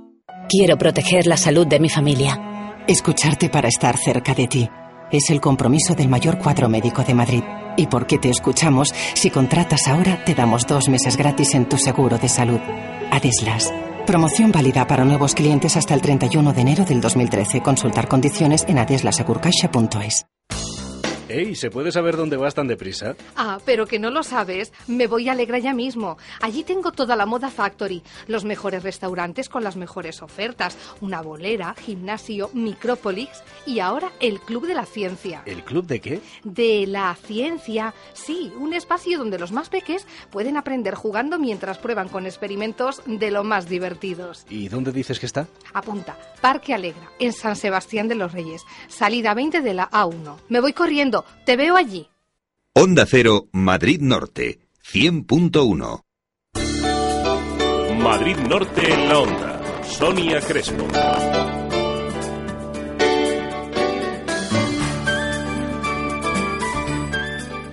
Quiero proteger la salud de mi familia. Escucharte para estar cerca de ti. Es el compromiso del mayor cuadro médico de Madrid. Y porque te escuchamos, si contratas ahora, te damos dos meses gratis en tu seguro de salud. Adeslas. Promoción válida para nuevos clientes hasta el 31 de enero del 2013. Consultar condiciones en adeslasegurcaixa.es. Ey, ¿se puede saber dónde vas tan deprisa? Ah, pero que no lo sabes. Me voy a Alegra ya mismo. Allí tengo toda la moda factory, los mejores restaurantes con las mejores ofertas, una bolera, gimnasio, micrópolis y ahora el Club de la Ciencia. ¿El club de qué? De la ciencia. Sí, un espacio donde los más peques pueden aprender jugando mientras prueban con experimentos de lo más divertidos. ¿Y dónde dices que está? Apunta, Parque Alegra, en San Sebastián de los Reyes, salida 20 de la A1. Me voy corriendo, te veo allí. Onda Cero, Madrid Norte, 100.1. Madrid Norte en la onda. Sonia Crespo.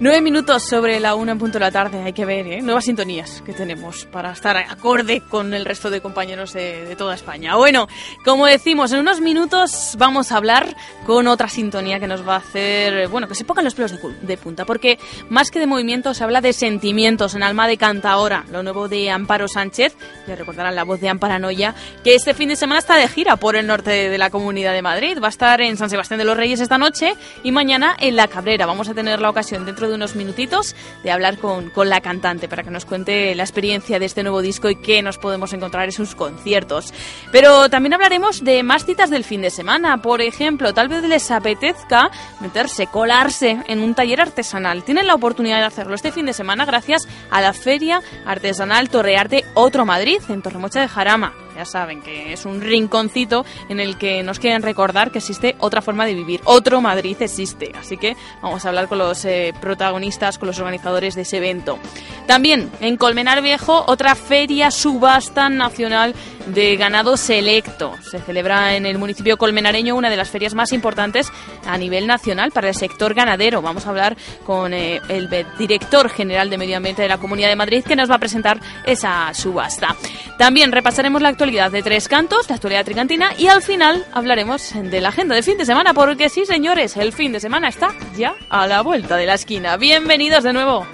Nueve minutos sobre la una en punto de la tarde, hay que ver, ¿eh? Nuevas sintonías que tenemos para estar acorde con el resto de compañeros de, de toda España. Bueno, como decimos, en unos minutos vamos a hablar con otra sintonía que nos va a hacer, bueno, que se pongan los pelos de, de punta, porque más que de movimiento se habla de sentimientos en Alma de Cantaora, lo nuevo de Amparo Sánchez, ya recordarán la voz de Amparanoia, que este fin de semana está de gira por el norte de, de la Comunidad de Madrid. Va a estar en San Sebastián de los Reyes esta noche y mañana en La Cabrera. Vamos a tener la ocasión dentro de unos minutitos de hablar con, con la cantante para que nos cuente la experiencia de este nuevo disco y qué nos podemos encontrar en sus conciertos. Pero también hablaremos de más citas del fin de semana. Por ejemplo, tal vez les apetezca meterse, colarse en un taller artesanal. Tienen la oportunidad de hacerlo este fin de semana gracias a la Feria Artesanal Torrearte Otro Madrid en Torremocha de Jarama. Ya saben que es un rinconcito en el que nos quieren recordar que existe otra forma de vivir. Otro Madrid existe. Así que vamos a hablar con los eh, protagonistas, con los organizadores de ese evento. También en Colmenar Viejo, otra feria subasta nacional de ganado selecto. Se celebra en el municipio colmenareño una de las ferias más importantes a nivel nacional para el sector ganadero. Vamos a hablar con eh, el director general de Medio Ambiente de la Comunidad de Madrid que nos va a presentar esa subasta. También repasaremos la actualidad de Tres Cantos, la actualidad tricantina y al final hablaremos de la agenda de fin de semana porque sí, señores, el fin de semana está ya a la vuelta de la esquina. Bienvenidos de nuevo.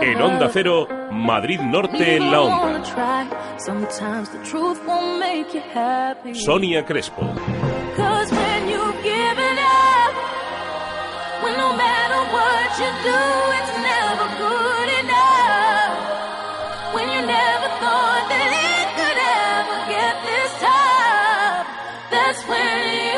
En Onda Cero, Madrid Norte en la onda. Sonia Crespo. No matter what you do, it's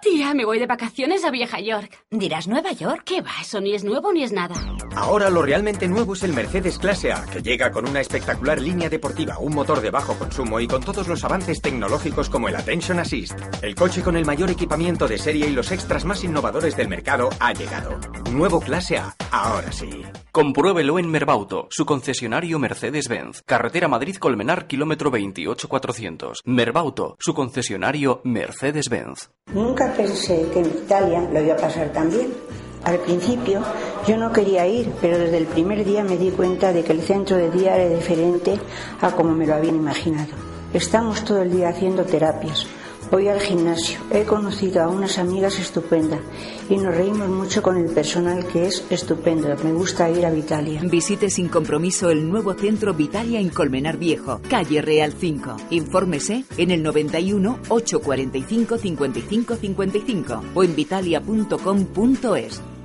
Tía, me voy de vacaciones a Vieja York. ¿Dirás Nueva York? ¿Qué va? Eso ni es nuevo ni es nada. Ahora lo realmente nuevo es el Mercedes Clase A, que llega con una espectacular línea deportiva, un motor de bajo consumo y con todos los avances tecnológicos como el Attention Assist. El coche con el mayor equipamiento de serie y los extras más innovadores del mercado ha llegado. Nuevo Clase A, ahora sí. Compruébelo en Merbauto, su concesionario Mercedes-Benz. Carretera Madrid-Colmenar, kilómetro 28400. Merbauto, su concesionario Mercedes-Benz. Nunca pensé que en Italia lo iba a pasar tan bien. Al principio yo no quería ir, pero desde el primer día me di cuenta de que el centro de día era diferente a como me lo habían imaginado. Estamos todo el día haciendo terapias. Voy al gimnasio. He conocido a unas amigas estupendas y nos reímos mucho con el personal que es estupendo. Me gusta ir a Vitalia. Visite sin compromiso el nuevo centro Vitalia en Colmenar Viejo, calle Real 5. Infórmese en el 91 845 55 55 o en vitalia.com.es.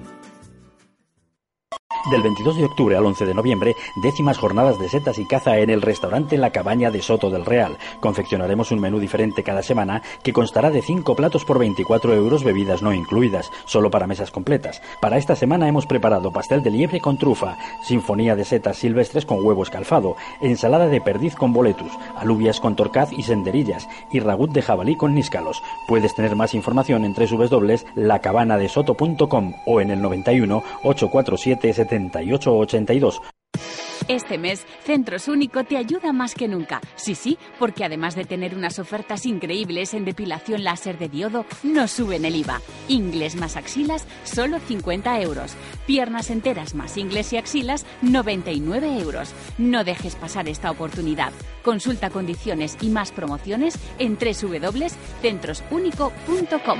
Del 22 de octubre al 11 de noviembre, décimas jornadas de setas y caza en el restaurante La Cabaña de Soto del Real. Confeccionaremos un menú diferente cada semana que constará de 5 platos por 24 euros, bebidas no incluidas, solo para mesas completas. Para esta semana hemos preparado pastel de liebre con trufa, sinfonía de setas silvestres con huevo escalfado, ensalada de perdiz con boletus, alubias con torcaz y senderillas y ragut de jabalí con níscalos. Puedes tener más información en www.lacabanadesoto.com o en el 91 847 7882. Este mes, Centros Único te ayuda más que nunca. Sí, sí, porque además de tener unas ofertas increíbles en depilación láser de diodo, no suben el IVA. Ingles más axilas, solo 50 euros. Piernas enteras más ingles y axilas, 99 euros. No dejes pasar esta oportunidad. Consulta condiciones y más promociones en www.centrosunico.com.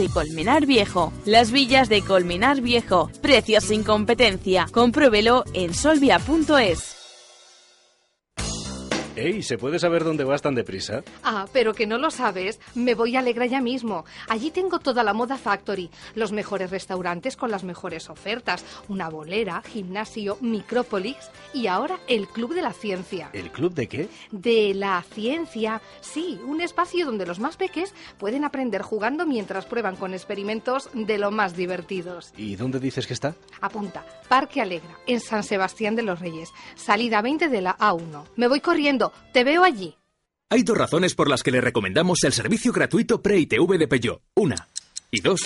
Colmenar Viejo. Las villas de Colmenar Viejo. Precios sin competencia. Compruébelo en solvia.es. Ey, ¿se puede saber dónde vas tan deprisa? Ah, pero que no lo sabes. Me voy a Alegra ya mismo. Allí tengo toda la moda factory, los mejores restaurantes con las mejores ofertas, una bolera, gimnasio, micrópolis y ahora el Club de la Ciencia. ¿El club de qué? De la ciencia. Sí, un espacio donde los más peques pueden aprender jugando mientras prueban con experimentos de lo más divertidos. ¿Y dónde dices que está? Apunta, Parque Alegra, en San Sebastián de los Reyes, salida 20 de la A1. Me voy corriendo, te veo allí. Hay dos razones por las que le recomendamos el servicio gratuito Pre-ITV de Peugeot. Una. Y dos.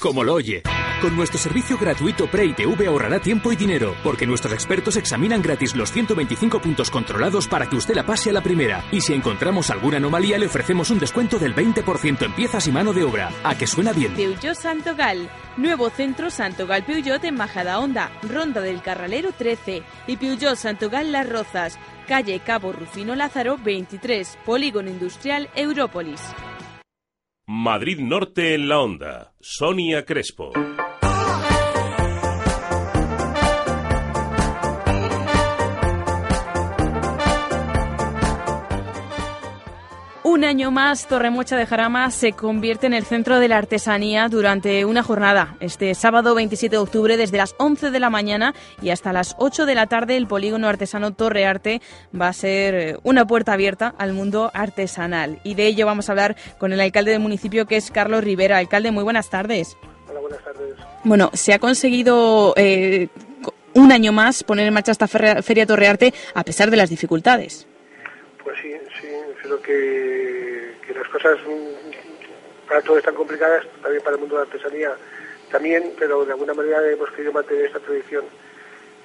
Como lo oye. Con nuestro servicio gratuito Pre-ITV ahorrará tiempo y dinero, porque nuestros expertos examinan gratis los 125 puntos controlados para que usted la pase a la primera. Y si encontramos alguna anomalía, le ofrecemos un descuento del 20% en piezas y mano de obra. ¿A que suena bien? Peugeot Santogal. Nuevo centro Santogal Peugeot en Majadahonda, Ronda del Carralero 13 y Peugeot Santogal Las Rozas, calle Cabo Rufino Lázaro 23, Polígono Industrial Európolis. Madrid Norte en la onda. Sonia Crespo. Un año más, Torremocha de Jarama se convierte en el centro de la artesanía durante una jornada. Este sábado 27 de octubre, desde las 11 de la mañana y hasta las 8 de la tarde, el polígono artesano Torrearte va a ser eh, una puerta abierta al mundo artesanal. Y de ello vamos a hablar con el alcalde del municipio, que es Carlos Rivera. Alcalde, muy buenas tardes. Hola, buenas tardes. Bueno, se ha conseguido eh, un año más poner en marcha esta feria, feria Torrearte a pesar de las dificultades. Creo que, las cosas mm, para todos están complicadas, también para el mundo de la artesanía también, pero de alguna manera hemos querido mantener esta tradición.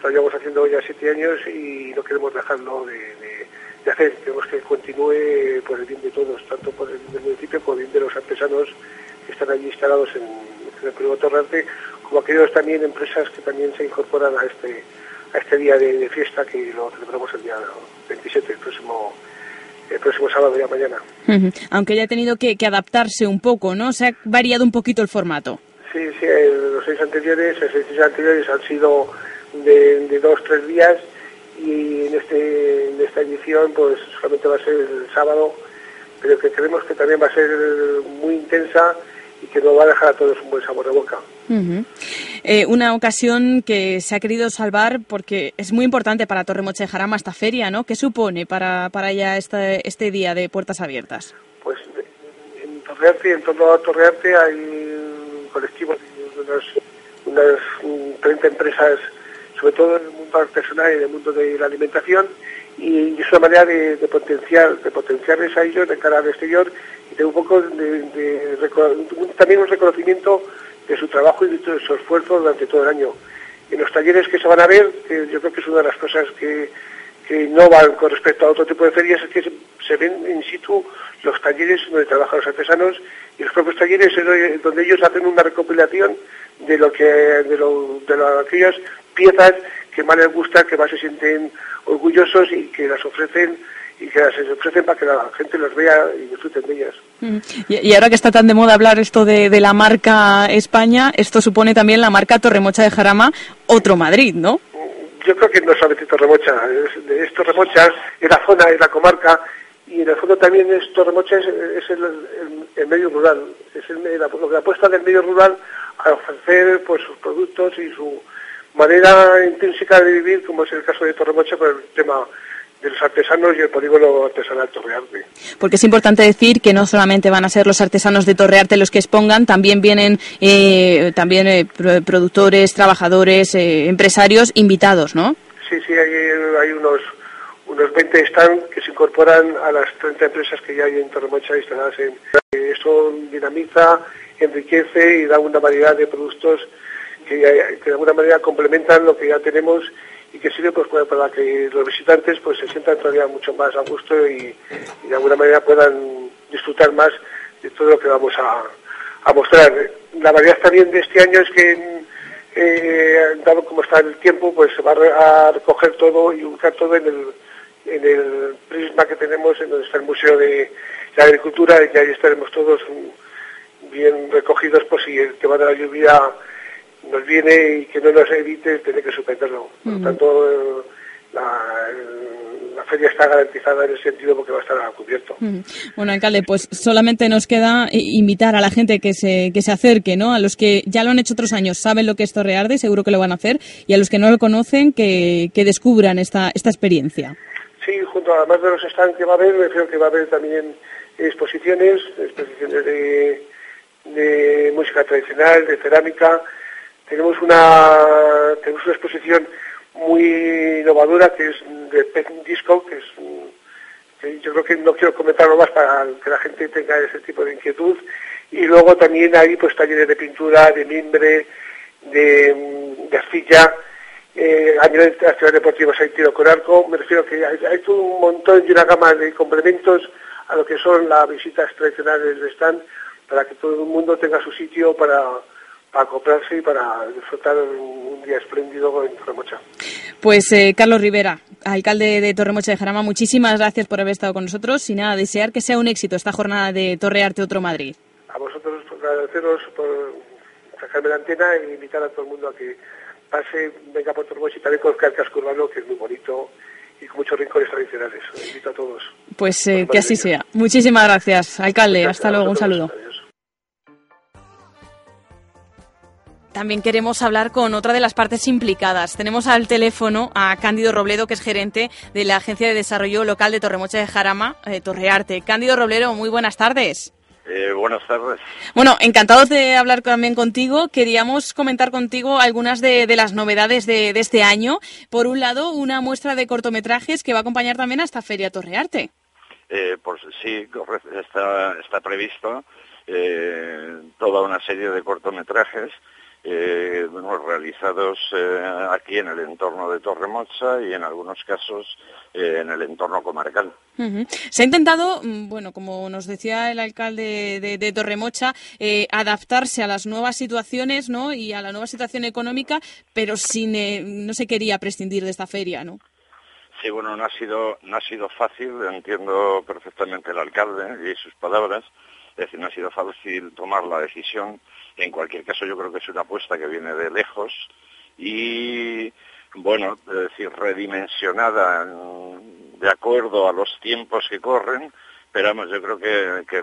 Lo llevamos haciendo ya siete años y no queremos dejarlo de, hacer. Queremos que continúe por el bien de todos, tanto por el bien del municipio como el bien de los artesanos que están allí instalados en, el Polígono Torrarte, como aquellos también empresas que también se incorporan a este a este día de, de fiesta que lo celebramos el día 27, el próximo el próximo sábado ya mañana. Ujú. Aunque haya tenido que, que adaptarse un poco, ¿no? Se ha variado un poquito el formato. Sí, sí, los seis anteriores, los seis anteriores han sido de, de dos, tres días y en, este, en esta edición pues solamente va a ser el sábado, pero que creemos que también va a ser muy intensa y que nos va a dejar a todos un buen sabor de boca. Eh, una ocasión que se ha querido salvar porque es muy importante para Torremocha de Jarama esta feria, ¿no? ¿Qué supone para, para ya este, este día de puertas abiertas? Pues en Torrearte, en torno a Torrearte hay un colectivo de unas, unas mm, 30 empresas, sobre todo en el mundo artesanal y en el mundo de la alimentación, y es una manera de, de potenciar, de potenciarles a ellos de cara al exterior y de un poco de, de un- también un reconocimiento de su trabajo y de su esfuerzo durante todo el año. En los talleres que se van a ver, que yo creo que es una de las cosas que, que no van con respecto a otro tipo de ferias, es que se, ven in situ los talleres donde trabajan los artesanos y los propios talleres donde ellos hacen una recopilación de lo que de, lo, de lo- aquellas piezas que más les gusta, que más se sienten orgullosos y que las ofrecen y que las ofrecen para que la gente los vea y disfruten de ellas. Mm. Y, y ahora que está tan de moda hablar esto de, de la marca España, esto supone también la marca Torremocha de Jarama, otro Madrid, ¿no? Yo creo que no solamente Torremocha, es, es Torremocha, es la zona, es la comarca, y en el fondo también es Torremocha es, es el, el- el medio rural, es el, la, lo que apuesta del medio rural a ofrecer pues, sus productos y su manera intrínseca de vivir, como es el caso de Torremocha, por el tema de los artesanos y el polígono artesanal Torrearte. Porque es importante decir que no solamente van a ser los artesanos de Torrearte los que expongan, también vienen eh, también eh, pro- productores, trabajadores, eh, empresarios invitados, ¿no? Sí, sí, hay, hay unos, unos 20 stands que se incorporan a las 30 empresas que ya hay en Torremocha instaladas en... Eso dinamiza, enriquece y da una variedad de productos que de alguna manera complementan lo que ya tenemos y que sirve pues para- que los visitantes pues se sientan todavía mucho más a gusto y, de alguna manera puedan disfrutar más de todo lo que vamos a, mostrar. La variedad también de este año es que eh, dado como está el tiempo, pues se va a re- a recoger todo y ubicar todo en el, en el prisma que tenemos, en donde está el Museo de la Agricultura, y que ahí estaremos todos bien recogidos, por si el tema de la lluvia nos viene y que no nos evite tener que suspenderlo. Por lo tanto, la, feria está garantizada en ese sentido porque va a estar a cubierto. Mm. Bueno, alcalde, pues solamente nos queda eh, invitar a la gente que se, que se acerque, ¿no? A los que ya lo han hecho otros años, saben lo que es Torrearte, seguro que lo van a hacer, y a los que no lo conocen, que, que descubran esta, esta experiencia. Sí, junto a además de los stands que va a haber, me creo que va a haber también exposiciones, exposiciones de, de música tradicional, de cerámica. Tenemos una, tenemos una exposición muy innovadora que es de Pet Disco, que es que yo creo que no quiero comentarlo más para que la gente tenga ese tipo de inquietud. Y luego también hay pues talleres de pintura, de mimbre, de, arcilla, eh, a nivel de actividades deportivas hay tiro con arco, me refiero que hay, hay todo un montón y una gama de complementos a lo que son las visitas tradicionales de stand para que todo el mundo tenga su sitio para acoplarse y para disfrutar un, día espléndido en Torremocha. Pues eh, Carlos Rivera, alcalde de Torremocha de Jarama, muchísimas gracias por haber estado con nosotros y nada, desear que sea un éxito esta jornada de Torrearte Otro Madrid. A vosotros agradeceros por sacarme la antena e invitar a todo el mundo a que pase, venga por Torremocha y también conozca el casco urbano que es muy bonito y con muchos rincones tradicionales. Os invito a todos. Pues eh, que así sea. Muchísimas gracias, alcalde. Muchas Hasta luego, un saludo. También queremos hablar con otra de las partes implicadas. Tenemos al teléfono a Cándido Robledo, que es gerente de la Agencia de Desarrollo Local de Torremocha de Jarama, eh, Torrearte. Cándido Robledo, muy buenas tardes. Eh, buenas tardes. Bueno, encantados de hablar también contigo. Queríamos comentar contigo algunas de, de las novedades de, de este año. Por un lado, una muestra de cortometrajes que va a acompañar también a esta Feria Torrearte. Eh, por, sí, está, está previsto eh, toda una serie de cortometrajes eh, bueno, realizados eh, aquí en el entorno de Torremocha y en algunos casos eh, en el entorno comarcal. Se ha intentado, mm, bueno, como nos decía el alcalde de, de Torremocha, eh, adaptarse a las nuevas situaciones, ¿no? Y a la nueva situación económica, pero sin, no se quería prescindir de esta feria, ¿no? Sí, bueno, no ha sido, no ha sido fácil, entiendo perfectamente el alcalde y sus palabras, es decir, no ha sido fácil tomar la decisión. En cualquier caso, yo creo que es una apuesta que viene de lejos y, bueno, es decir, redimensionada de acuerdo a los tiempos que corren, pero vamos, yo creo que, que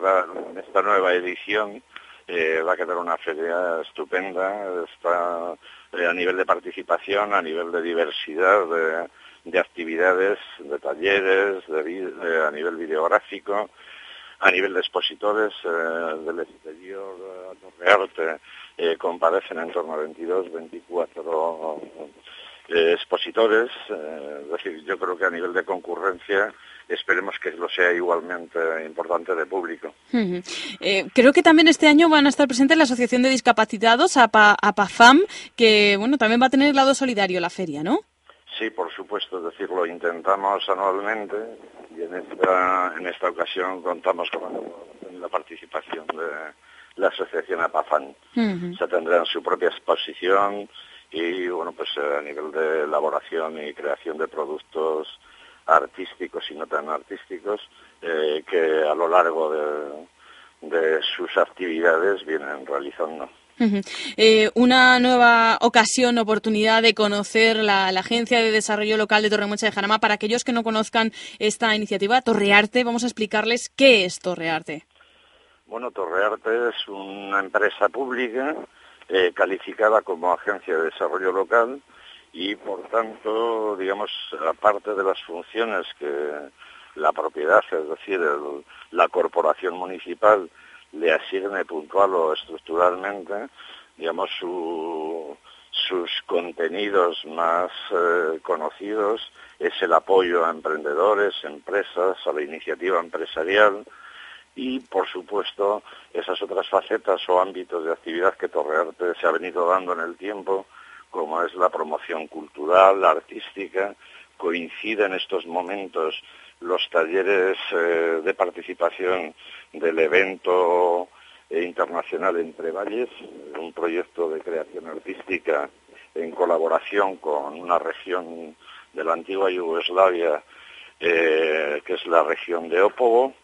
esta nueva edición eh, va a quedar una feria estupenda, está eh, a nivel de participación, a nivel de diversidad de, de actividades, de talleres, eh, a nivel videográfico, a nivel de expositores del exterior, eh, eh, comparecen en torno a 22, 24 eh, expositores, eh, es decir, yo creo que a nivel de concurrencia esperemos que lo sea igualmente importante de público. Eh, creo que también este año van a estar presentes la Asociación de Discapacitados, APA, APAFAM, que, bueno, también va a tener el lado solidario la feria, ¿no? Sí, por supuesto, es decir, lo intentamos anualmente y en esta, en esta ocasión contamos con la participación de, la asociación APAFAN. Ujú. O sea, tendrán su propia exposición y, bueno, pues eh, a nivel de elaboración y creación de productos artísticos y no tan artísticos, eh, que a lo largo de, de sus actividades vienen realizando. Eh, una nueva ocasión, oportunidad de conocer la, la Agencia de Desarrollo Local de Torremocha de Jarama. Para aquellos que no conozcan esta iniciativa, Torrearte, vamos a explicarles qué es Torrearte. Bueno, Torrearte es una empresa pública eh, calificada como agencia de desarrollo local y, por tanto, digamos, aparte de las funciones que la propiedad, es decir, la corporación municipal le asigne puntual o estructuralmente, digamos, su- sus contenidos más eh, conocidos es el apoyo a emprendedores, empresas, a la iniciativa empresarial, y, por supuesto, esas otras facetas o ámbitos de actividad que Torrearte se ha venido dando en el tiempo, como es la promoción cultural, la artística, coincide en estos momentos los talleres eh, de participación del evento eh, internacional Entre Valles, un proyecto de creación artística en colaboración con una región de la antigua Yugoslavia, eh, que es la región de Ópogo,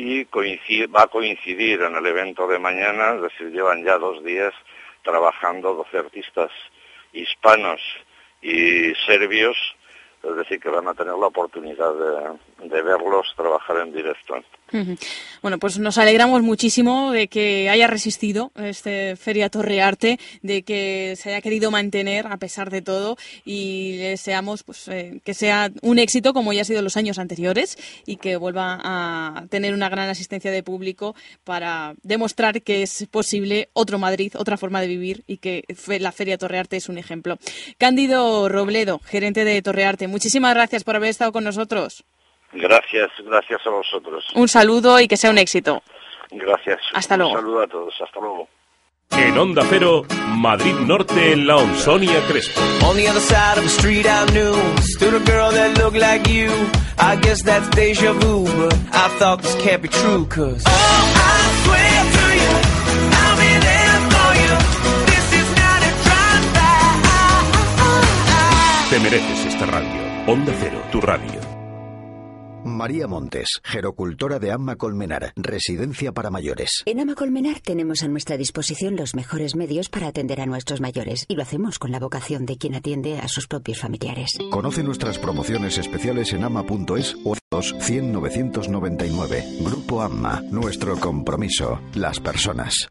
y va a coincidir en el evento de mañana, es decir, llevan ya dos días trabajando 12 artistas hispanos y serbios, es decir, que van a tener la oportunidad de, de verlos trabajar en directo. Bueno, pues nos alegramos muchísimo de que haya resistido este Feria Torrearte, de que se haya querido mantener a pesar de todo y deseamos pues, eh, que sea un éxito como ya ha sido los años anteriores y que vuelva a tener una gran asistencia de público para demostrar que es posible otro Madrid, otra forma de vivir y que la Feria Torrearte es un ejemplo. Cándido Robledo, gerente de Torrearte, muchísimas gracias por haber estado con nosotros. Gracias, gracias a vosotros. Un saludo y que sea un éxito. Gracias. Hasta Un luego. saludo a todos. Hasta luego. En Onda Cero, Madrid Norte en la onda. Sonia Crespo. On the other side of the street I knew stood a girl that looked like you. I guess that's deja vu, but I thought this can't be true, cause oh, I swear to you, I'll be there for you. This is not a drive-by. Te mereces esta radio. Onda Cero, tu radio. María Montes, gerocultora de Amma Colmenar, residencia para mayores. En Ama Colmenar tenemos a nuestra disposición los mejores medios para atender a nuestros mayores y lo hacemos con la vocación de quien atiende a sus propios familiares. Conoce nuestras promociones especiales en ama.es o 100 999. Grupo Amma, nuestro compromiso, las personas.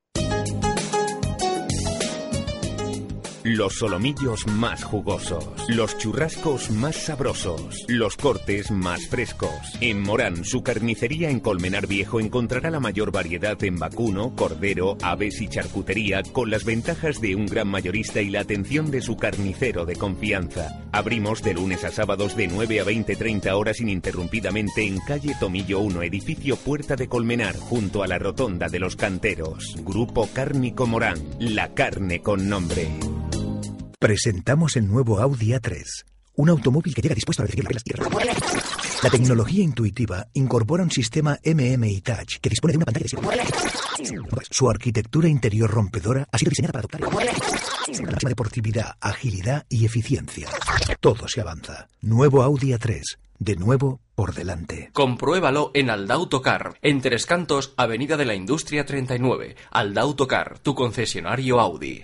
Los solomillos más jugosos, los churrascos más sabrosos, los cortes más frescos. En Morán, su carnicería en Colmenar Viejo encontrará la mayor variedad en vacuno, cordero, aves y charcutería con las ventajas de un gran mayorista y la atención de su carnicero de confianza. Abrimos de lunes a sábados de 9 a 20-30 horas ininterrumpidamente en calle Tomillo 1, edificio Puerta de Colmenar, junto a la Rotonda de los Canteros. Grupo Cárnico Morán, la carne con nombre. Presentamos el nuevo Audi A3, un automóvil que llega dispuesto a recibir las tierras. La tecnología intuitiva incorpora un sistema MMI Touch que dispone de una pantalla de. Su arquitectura interior rompedora ha sido diseñada para adoptar la máxima deportividad, agilidad y eficiencia. Todo se avanza. Nuevo Audi A3, de nuevo por delante. Compruébalo en Aldautocar, en Tres Cantos, Avenida de la Industria 39. Aldautocar, tu concesionario Audi.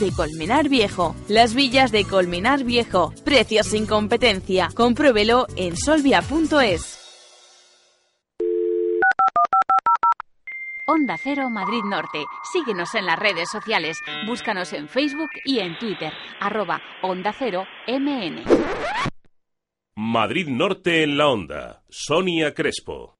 de Colmenar Viejo. Las villas de Colmenar Viejo. Precios sin competencia. Compruébelo en solvia.es. Onda Cero Madrid Norte. Síguenos en las redes sociales. Búscanos en Facebook y en Twitter. Arroba Onda Cero MN. Madrid Norte en la Onda. Sonia Crespo.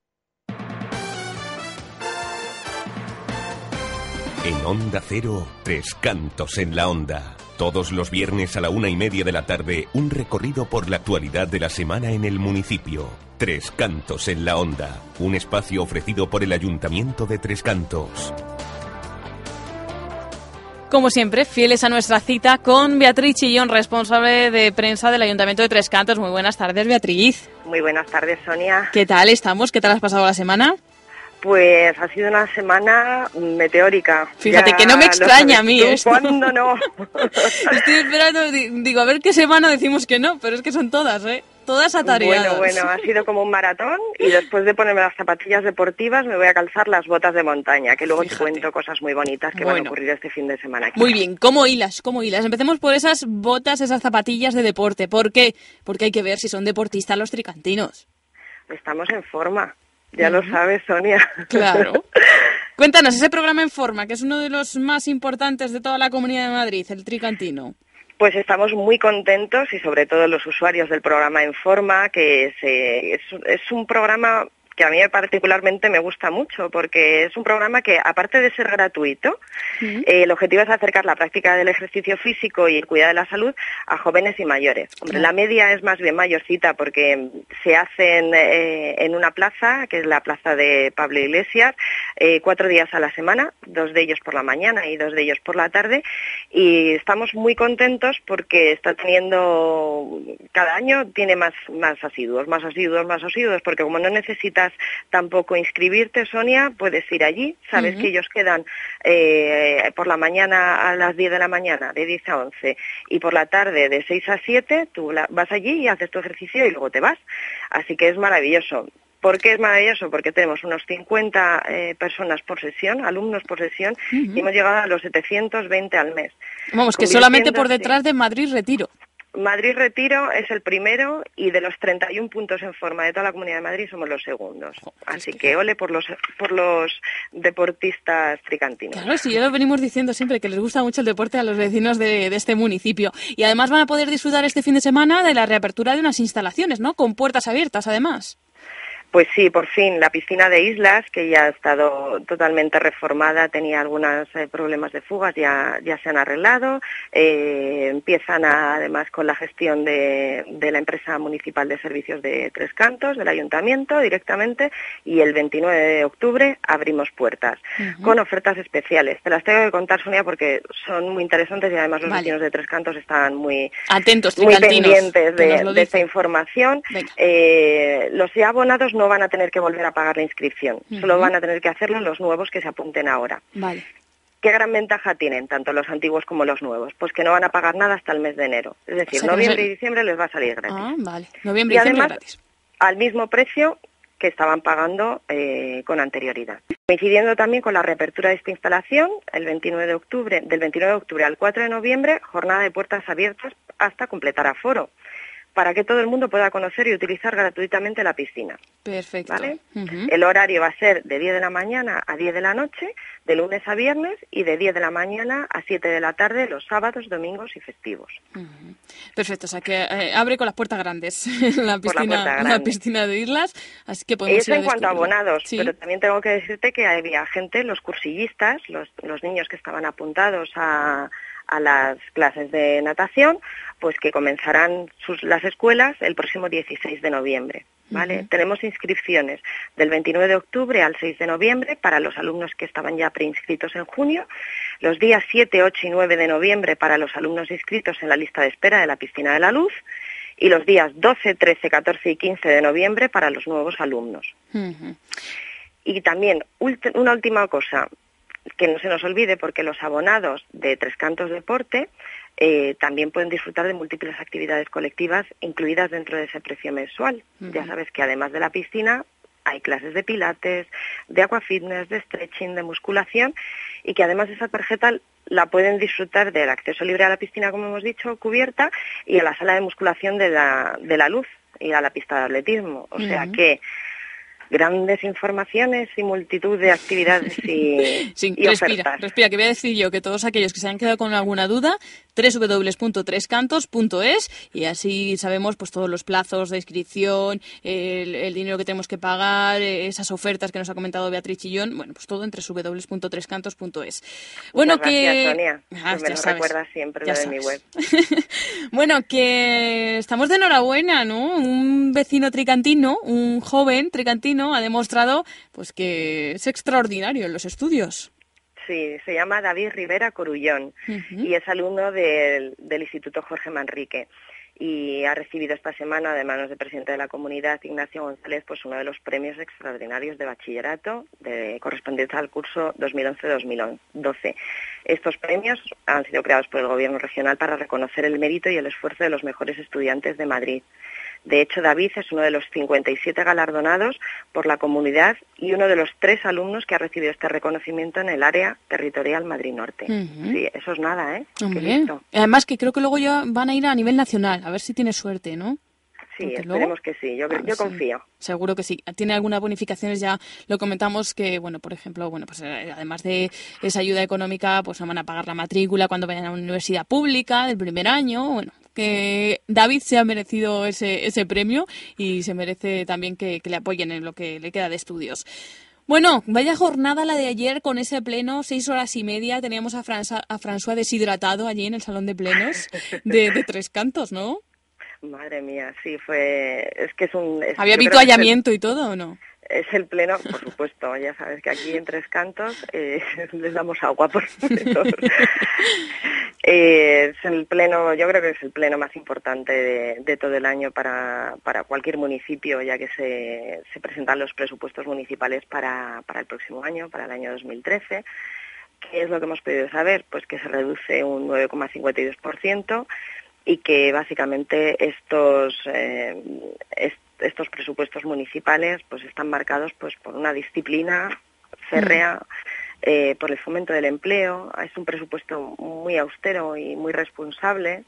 En Onda Cero, Tres Cantos en la Onda. Todos los viernes a la una y media de la tarde, un recorrido por la actualidad de la semana en el municipio. Tres Cantos en la Onda. Un espacio ofrecido por el Ayuntamiento de Tres Cantos. Como siempre, fieles a nuestra cita con Beatriz Chillón, responsable de prensa del Ayuntamiento de Tres Cantos. Muy buenas tardes, Beatriz. Muy buenas tardes, Sonia. ¿Qué tal estamos? ¿Qué tal has pasado la semana? Pues ha sido una semana meteórica. Fíjate Ya que no me extraña a mí tú, esto. ¿Cuándo no? [LAUGHS] Estoy esperando, di- digo, a ver qué semana decimos que no, pero es que son todas, ¿eh? Todas atareadas. Bueno, bueno, ha sido como un maratón y después de ponerme las zapatillas deportivas me voy a calzar las botas de montaña, que luego te cuento cosas muy bonitas que van a Bueno. ocurrir este fin de semana. aquí. Muy bien, ¿cómo hilas? ¿Cómo hilas? Empecemos por esas botas, esas zapatillas de deporte. ¿Por qué? Porque hay que ver si son deportistas los tricantinos. Estamos en forma, ya lo sabes, Sonia. Claro. [LAUGHS] Cuéntanos, ese programa en forma, que es uno de los más importantes de toda la Comunidad de Madrid, el tricantino. Pues estamos muy contentos y sobre todo los usuarios del programa En Forma, que es, es un programa que a mí particularmente me gusta mucho porque es un programa que aparte de ser gratuito, eh, el objetivo es acercar la práctica del ejercicio físico y el cuidado de la salud a jóvenes y mayores. Hombre. La media es más bien mayorcita porque se hacen eh, en una plaza, que es la plaza de Pablo Iglesias, eh, cuatro días a la semana, dos de ellos por la mañana y dos de ellos por la tarde, y estamos muy contentos porque está teniendo, cada año tiene más, más asiduos, más asiduos, más asiduos, porque como no tampoco inscribirte, Sonia, puedes ir allí, sabes que ellos quedan eh, por la mañana a las 10 de la mañana, de 10 a 11, y por la tarde de 6 a 7, tú la- vas allí y haces tu ejercicio y luego te vas. Así que es maravilloso. ¿Por qué es maravilloso? Porque tenemos unos 50 eh, personas por sesión, alumnos por sesión, y hemos llegado a los 720 al mes. Vamos, que solamente por detrás de Madrid Retiro. Madrid Retiro es el primero y de los 31 puntos en forma de toda la Comunidad de Madrid somos los segundos. Así que ole por los, por los deportistas tricantinos. Claro, sí, ya lo venimos diciendo siempre, que les gusta mucho el deporte a los vecinos de, de este municipio. Y además van a poder disfrutar este fin de semana de la reapertura de unas instalaciones, ¿no? Con puertas abiertas, además. Pues sí, por fin, la piscina de Islas, que ya ha estado totalmente reformada, tenía algunos eh, problemas de fugas, ya, ya se han arreglado. Eh, empiezan a- además con la gestión de, de la empresa municipal de servicios de Tres Cantos, del ayuntamiento directamente, y el 29 de octubre abrimos puertas con ofertas especiales. Te las tengo que contar, Sonia, porque son muy interesantes y además los Vale. vecinos de Tres Cantos están muy, Atentos, muy pendientes de, de esta información. Eh, los ya abonados no van a tener que volver a pagar la inscripción, solo van a tener que hacerlo los nuevos que se apunten ahora. Vale. ¿Qué gran ventaja tienen tanto los antiguos como los nuevos? Pues que no van a pagar nada hasta el mes de enero. Es decir, sea que no noviembre se- y diciembre les va a salir gratis. Ah, vale. Noviembre y y diciembre además, gratis. al mismo precio que estaban pagando eh, con anterioridad. Coincidiendo también con la reapertura de esta instalación, el 29 de octubre, del 29 de octubre al 4 de noviembre, jornada de puertas abiertas hasta completar aforo, para que todo el mundo pueda conocer y utilizar gratuitamente la piscina. Perfecto. ¿Vale? El horario va a ser de 10 de la mañana a 10 de la noche, de lunes a viernes, y de 10 de la mañana a 7 de la tarde los sábados, domingos y festivos. Perfecto, o sea que eh, abre con las puertas grandes [LAUGHS] la la piscina, la grande. piscina de Islas, así que podemos Eso ir a en cuanto a abonados, Sí. pero también tengo que decirte que había gente, los cursillistas, los, los niños que estaban apuntados a, a las clases de natación, pues que comenzarán sus, las escuelas el próximo 16 de noviembre. ¿vale? Tenemos inscripciones del 29 de octubre al 6 de noviembre para los alumnos que estaban ya preinscritos en junio, los días 7, 8 y 9 de noviembre para los alumnos inscritos en la lista de espera de la Piscina de la Luz y los días 12, 13, 14 y 15 de noviembre para los nuevos alumnos. Y también una última cosa, que no se nos olvide porque los abonados de Tres Cantos Deporte eh, también pueden disfrutar de múltiples actividades colectivas incluidas dentro de ese precio mensual. Ya sabes que además de la piscina hay clases de pilates, de aquafitness, de stretching, de musculación y que además esa tarjeta la pueden disfrutar del acceso libre a la piscina, como hemos dicho, cubierta, y a la sala de musculación de la, de la luz y a la pista de atletismo. O sea que grandes informaciones y multitud de actividades y, [LAUGHS] sí, y respira, respira, que voy a decir yo que todos aquellos que se han quedado con alguna duda, www.trescantos.es y así sabemos pues todos los plazos de inscripción, el, dinero que tenemos que pagar, esas ofertas que nos ha comentado Beatriz Chillón, bueno, pues todo en www.trescantos.es. Bueno, que... Sonia, ah, me lo recuerdas siempre lo de mi web. [LAUGHS] bueno, que estamos de enhorabuena, ¿no? Un vecino tricantino, un joven tricantino ha demostrado pues que es extraordinario en los estudios. Sí, se llama David Rivera Corullón y es alumno del, Instituto Jorge Manrique y ha recibido esta semana de manos del presidente de la comunidad, Ignacio González, pues uno de los premios extraordinarios de bachillerato de, correspondientes al curso 2011-2012. Estos premios han sido creados por el Gobierno regional para reconocer el mérito y el esfuerzo de los mejores estudiantes de Madrid. De hecho, David es uno de los 57 galardonados por la comunidad y uno de los tres alumnos que ha recibido este reconocimiento en el área territorial Madrid Norte. Sí, eso es nada, ¿eh? Además que creo que luego ya van a ir a nivel nacional, a ver si tiene suerte, ¿no? Sí, esperemos que sí, yo, yo confío. Seguro que sí. Tiene algunas bonificaciones, ya lo comentamos, que, bueno, por ejemplo, bueno, pues eh, además de esa ayuda económica, pues no van a pagar la matrícula cuando vayan a una universidad pública del primer año, bueno, que David se ha merecido ese, ese premio y se merece también que, le apoyen en lo que le queda de estudios. Bueno, vaya jornada la de ayer con ese pleno, seis horas y media. Teníamos a, a François deshidratado allí en el salón de plenos de, Tres Cantos, ¿no? Madre mía, sí, fue. Es que es un. ¿Había habituallamiento y todo o no? Es el pleno, por supuesto, ya sabes que aquí en Tres Cantos eh, [LAUGHS] les damos agua por [LAUGHS] eh, es el pleno, yo creo que es el pleno más importante de, todo el año para, para, cualquier municipio, ya que se, se presentan los presupuestos municipales para, para el próximo año, para el año 2013. ¿Qué es lo que hemos podido saber? Pues que se reduce un 9,52% y que básicamente estos, eh, estos presupuestos municipales pues están marcados pues por una disciplina férrea eh, por el fomento del empleo. Es un presupuesto muy austero y muy responsable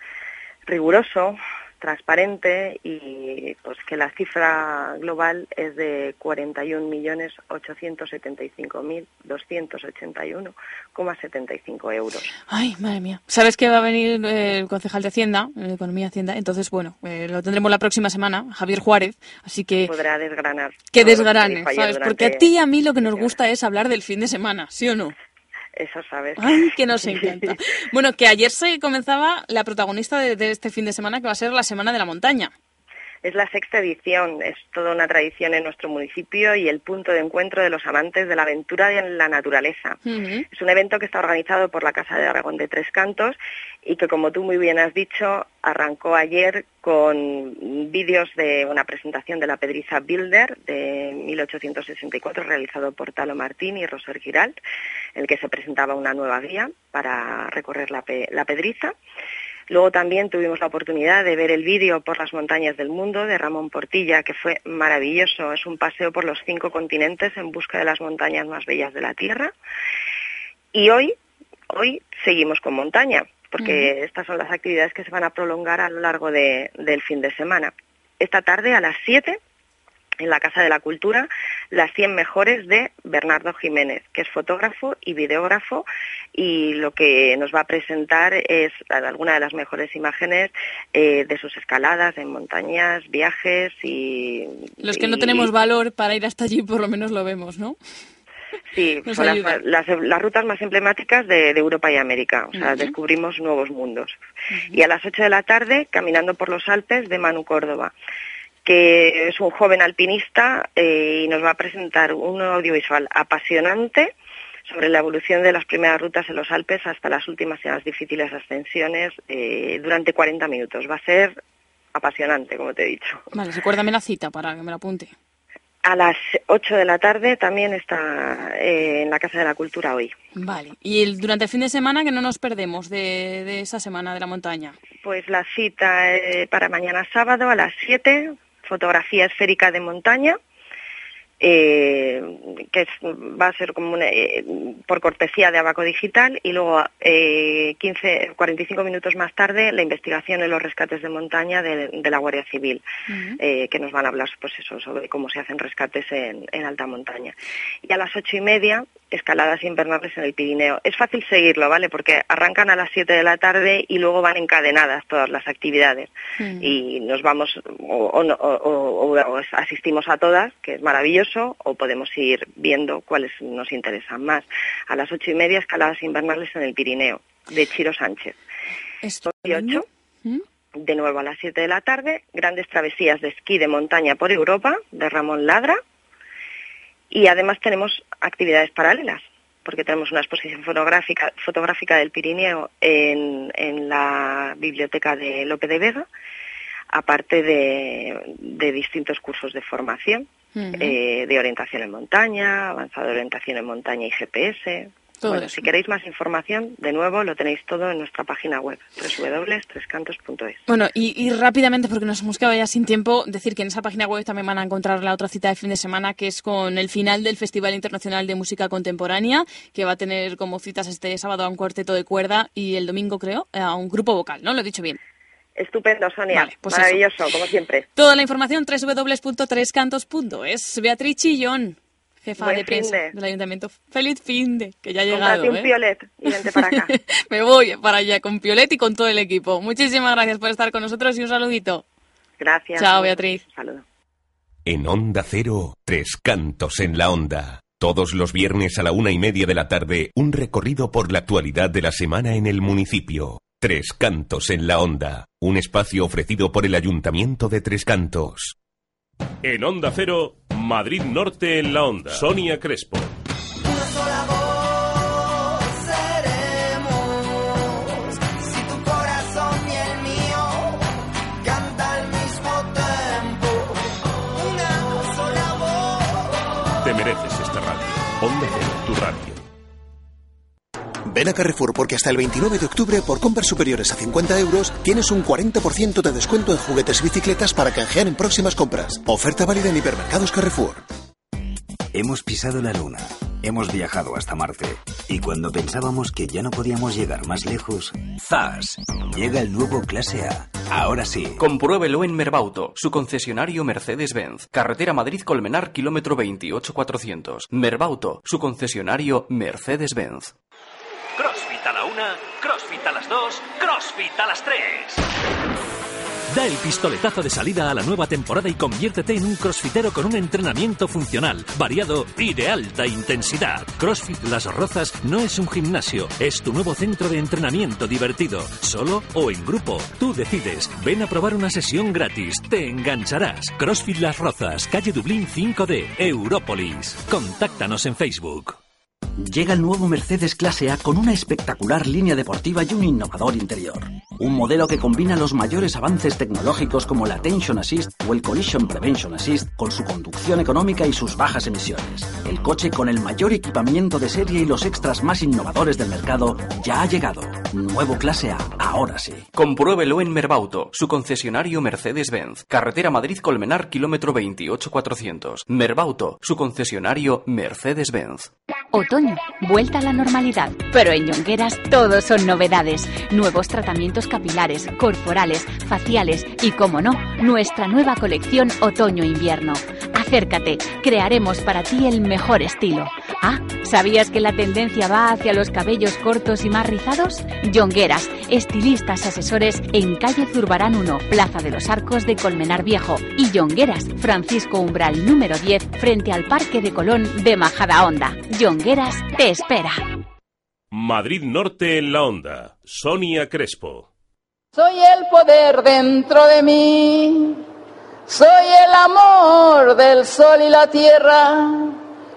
riguroso transparente y pues que la cifra global es de 41.875.281,75 euros. Ay, madre mía. ¿Sabes que va a venir eh, el concejal de Hacienda, de Economía Hacienda? Entonces, bueno, eh, lo tendremos la próxima semana, Javier Juárez, así que... Podrá desgranar. Que desgrane, ¿sabes? Porque a ti y a mí lo que nos gusta es hablar del fin de semana, ¿sí o no? Eso sabes. Ay, que nos encanta. [LAUGHS] bueno, que ayer se comenzaba la protagonista de, este fin de semana, que va a ser la Semana de la Montaña. Es la sexta edición, es toda una tradición en nuestro municipio y el punto de encuentro de los amantes de la aventura y en la naturaleza. Es un evento que está organizado por la Casa de Aragón de Tres Cantos y que, como tú muy bien has dicho, arrancó ayer con vídeos de una presentación de la Pedriza Builder de 1864 realizado por Talo Martín y Roser Giralt, en el que se presentaba una nueva guía para recorrer la, la Pedriza. Luego también tuvimos la oportunidad de ver el vídeo por las montañas del mundo de Ramón Portilla, que fue maravilloso. Es un paseo por los cinco continentes en busca de las montañas más bellas de la Tierra. Y hoy, hoy seguimos con montaña, porque estas son las actividades que se van a prolongar a lo largo del fin de semana. Esta tarde a las 7 en la Casa de la Cultura las 100 mejores de Bernardo Jiménez, que es fotógrafo y videógrafo y lo que nos va a presentar es alguna de las mejores imágenes eh, de sus escaladas en montañas, viajes y... Los que no tenemos valor para ir hasta allí por lo menos lo vemos, ¿no? Sí, [LAUGHS] son las, ayuda. las- las rutas más emblemáticas de, de Europa y América. O sea, descubrimos nuevos mundos. Y a las 8 de la tarde, caminando por los Alpes de Manu Córdoba, que es un joven alpinista eh, y nos va a presentar un audiovisual apasionante sobre la evolución de las primeras rutas en los Alpes hasta las últimas y más difíciles ascensiones eh, durante 40 minutos. Va a ser apasionante, como te he dicho. Vale, recuérdame la cita para que me la apunte. A las 8 de la tarde también está eh, en la Casa de la Cultura hoy. Vale. Y el- durante el fin de semana que no nos perdemos de, de esa semana de la montaña. Pues la cita eh, para mañana sábado a las 7, fotografía esférica de montaña, eh, que es- va a ser como una, eh, por cortesía de Abaco Digital, y luego eh, 15, 45 minutos más tarde la investigación en los rescates de montaña de, de la Guardia Civil, eh, que nos van a hablar pues eso, sobre cómo se hacen rescates en, en alta montaña. Y a las ocho y media, escaladas invernales en el Pirineo. Es fácil seguirlo, ¿vale? Porque arrancan a las 7 de la tarde y luego van encadenadas todas las actividades. Y nos vamos, o, o no- o- o- o asistimos a todas, que es maravilloso, o podemos ir viendo cuáles nos interesan más. A las ocho y media, escaladas invernales en el Pirineo, de Chiro Sánchez. Ocho, de nuevo a las 7 de la tarde, grandes travesías de esquí de montaña por Europa, de Ramón Ladra. Y además tenemos actividades paralelas, porque tenemos una exposición fotográfica, fotográfica del Pirineo en, en la biblioteca de Lope de Vega, aparte de, de distintos cursos de formación, Eh, de orientación en montaña, avanzada orientación en montaña y GPS. Todo bueno, eso. si queréis más información, de nuevo lo tenéis todo en nuestra página web, www.trescantos.es. Bueno, y, y rápidamente, porque nos hemos quedado ya sin tiempo, decir que en esa página web también van a encontrar la otra cita de fin de semana, que es con el final del Festival Internacional de Música Contemporánea, que va a tener como citas este sábado a un cuarteto de cuerda y el domingo, creo, a un grupo vocal, ¿no? Lo he dicho bien. Estupendo, Sonia. Vale, pues Maravilloso, como siempre. Toda la información www.trescantos.es. Beatriz Chillón, jefa Buen de prensa del Ayuntamiento. Feliz fin de, que ya ha llegado, un ¿eh? piolet y vente para acá. [LAUGHS] Me voy para allá con Piolet y con todo el equipo. Muchísimas gracias por estar con nosotros y un saludito. Gracias. Chao, Beatriz. Saludos. En Onda Cero, Tres Cantos en la Onda. Todos los viernes a la una y media de la tarde, un recorrido por la actualidad de la semana en el municipio. Tres Cantos en la Onda. Un espacio ofrecido por el Ayuntamiento de Tres Cantos. En Onda Cero, Madrid Norte en la Onda. Sonia Crespo. Ven a Carrefour porque hasta el 29 de octubre, por compras superiores a 50 euros, tienes un 40% de descuento en juguetes y bicicletas para canjear en próximas compras. Oferta válida en hipermercados Carrefour. Hemos pisado la Luna, hemos viajado hasta Marte y cuando pensábamos que ya no podíamos llegar más lejos, ¡zas! Llega el nuevo Clase A. Ahora sí. Compruébelo en Merbauto, su concesionario Mercedes-Benz. Carretera Madrid-Colmenar, kilómetro 28400. Merbauto, su concesionario Mercedes-Benz. CrossFit a la una, CrossFit a las dos, CrossFit a las tres. Da el pistoletazo de salida a la nueva temporada y conviértete en un crossfitero con un entrenamiento funcional, variado y de alta intensidad. CrossFit Las Rozas no es un gimnasio, es tu nuevo centro de entrenamiento divertido, solo o en grupo. Tú decides. Ven a probar una sesión gratis, te engancharás. CrossFit Las Rozas, calle Dublín 5D, Európolis. Contáctanos en Facebook. Llega el nuevo Mercedes Clase A con una espectacular línea deportiva y un innovador interior. Un modelo que combina los mayores avances tecnológicos como la Attention Assist o el Collision Prevention Assist con su conducción económica y sus bajas emisiones. El coche con el mayor equipamiento de serie y los extras más innovadores del mercado ya ha llegado. Nuevo Clase A, ahora sí. Compruébelo en Merbauto, su concesionario Mercedes-Benz. Carretera Madrid-Colmenar, kilómetro 28400. Merbauto, su concesionario Mercedes-Benz. Otoño, vuelta a la normalidad. Pero en Yongueras todo son novedades. Nuevos tratamientos capilares, corporales, faciales y, como no, nuestra nueva colección Otoño-Invierno. Acércate, crearemos para ti el mejor estilo. Ah, ¿sabías que la tendencia va hacia los cabellos cortos y más rizados? Jongueras, estilistas asesores en calle Zurbarán 1, Plaza de los Arcos de Colmenar Viejo. Y Jongueras, Francisco Umbral número 10, frente al Parque de Colón de Majada Honda. Jongueras te espera. Madrid Norte en la Onda. Sonia Crespo. Soy el poder dentro de mí. Soy el amor del sol y la tierra.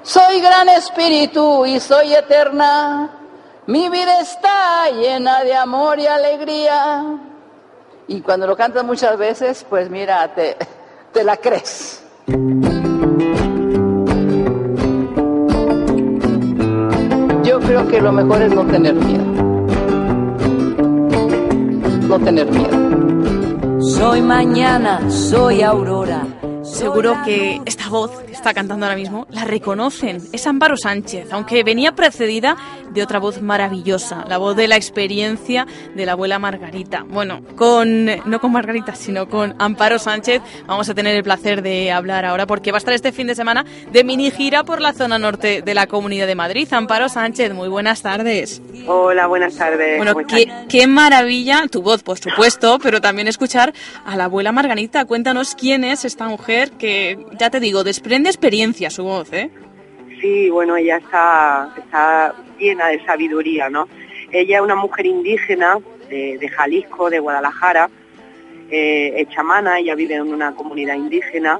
Soy gran espíritu y soy eterna. Mi vida está llena de amor y alegría. Y cuando lo cantas muchas veces, pues mira, te, la crees. Yo creo que lo mejor es no tener miedo. No tener miedo. Soy mañana, soy aurora. Seguro que esta voz que está cantando ahora mismo la reconocen. Es Amparo Sánchez, aunque venía precedida de otra voz maravillosa, la voz de la experiencia de la abuela Margarita. Bueno, con no con Margarita, sino con Amparo Sánchez vamos a tener el placer de hablar ahora porque va a estar este fin de semana de mini gira por la zona norte de la Comunidad de Madrid. Amparo Sánchez, muy buenas tardes. Hola, buenas tardes. Bueno, qué, qué maravilla, tu voz, por supuesto, pero también escuchar a la abuela Margarita. Cuéntanos quién es esta mujer que, ya te digo, desprende experiencia su voz, ¿eh? Sí, bueno, ella está, está llena de sabiduría, ¿no? Ella es una mujer indígena de, Jalisco, de Guadalajara, eh, es chamana, ella vive en una comunidad indígena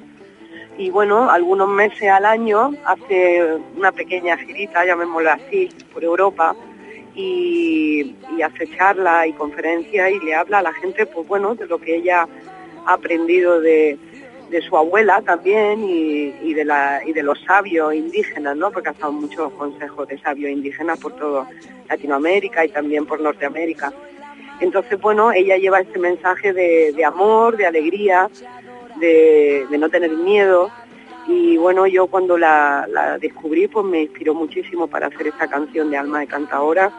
y bueno, algunos meses al año hace una pequeña girita, llamémosla así, por Europa y, y hace charlas y conferencias y le habla a la gente, pues bueno, de lo que ella ha aprendido de, de su abuela también y, de la, y de los sabios indígenas, ¿no? porque ha estado muchos consejos de sabios indígenas por toda Latinoamérica y también por Norteamérica. Entonces, bueno, ella lleva este mensaje de, amor, de alegría, de, no tener miedo. Y bueno, yo cuando la, la, descubrí, pues me inspiró muchísimo para hacer esta canción de Alma de Cantadora.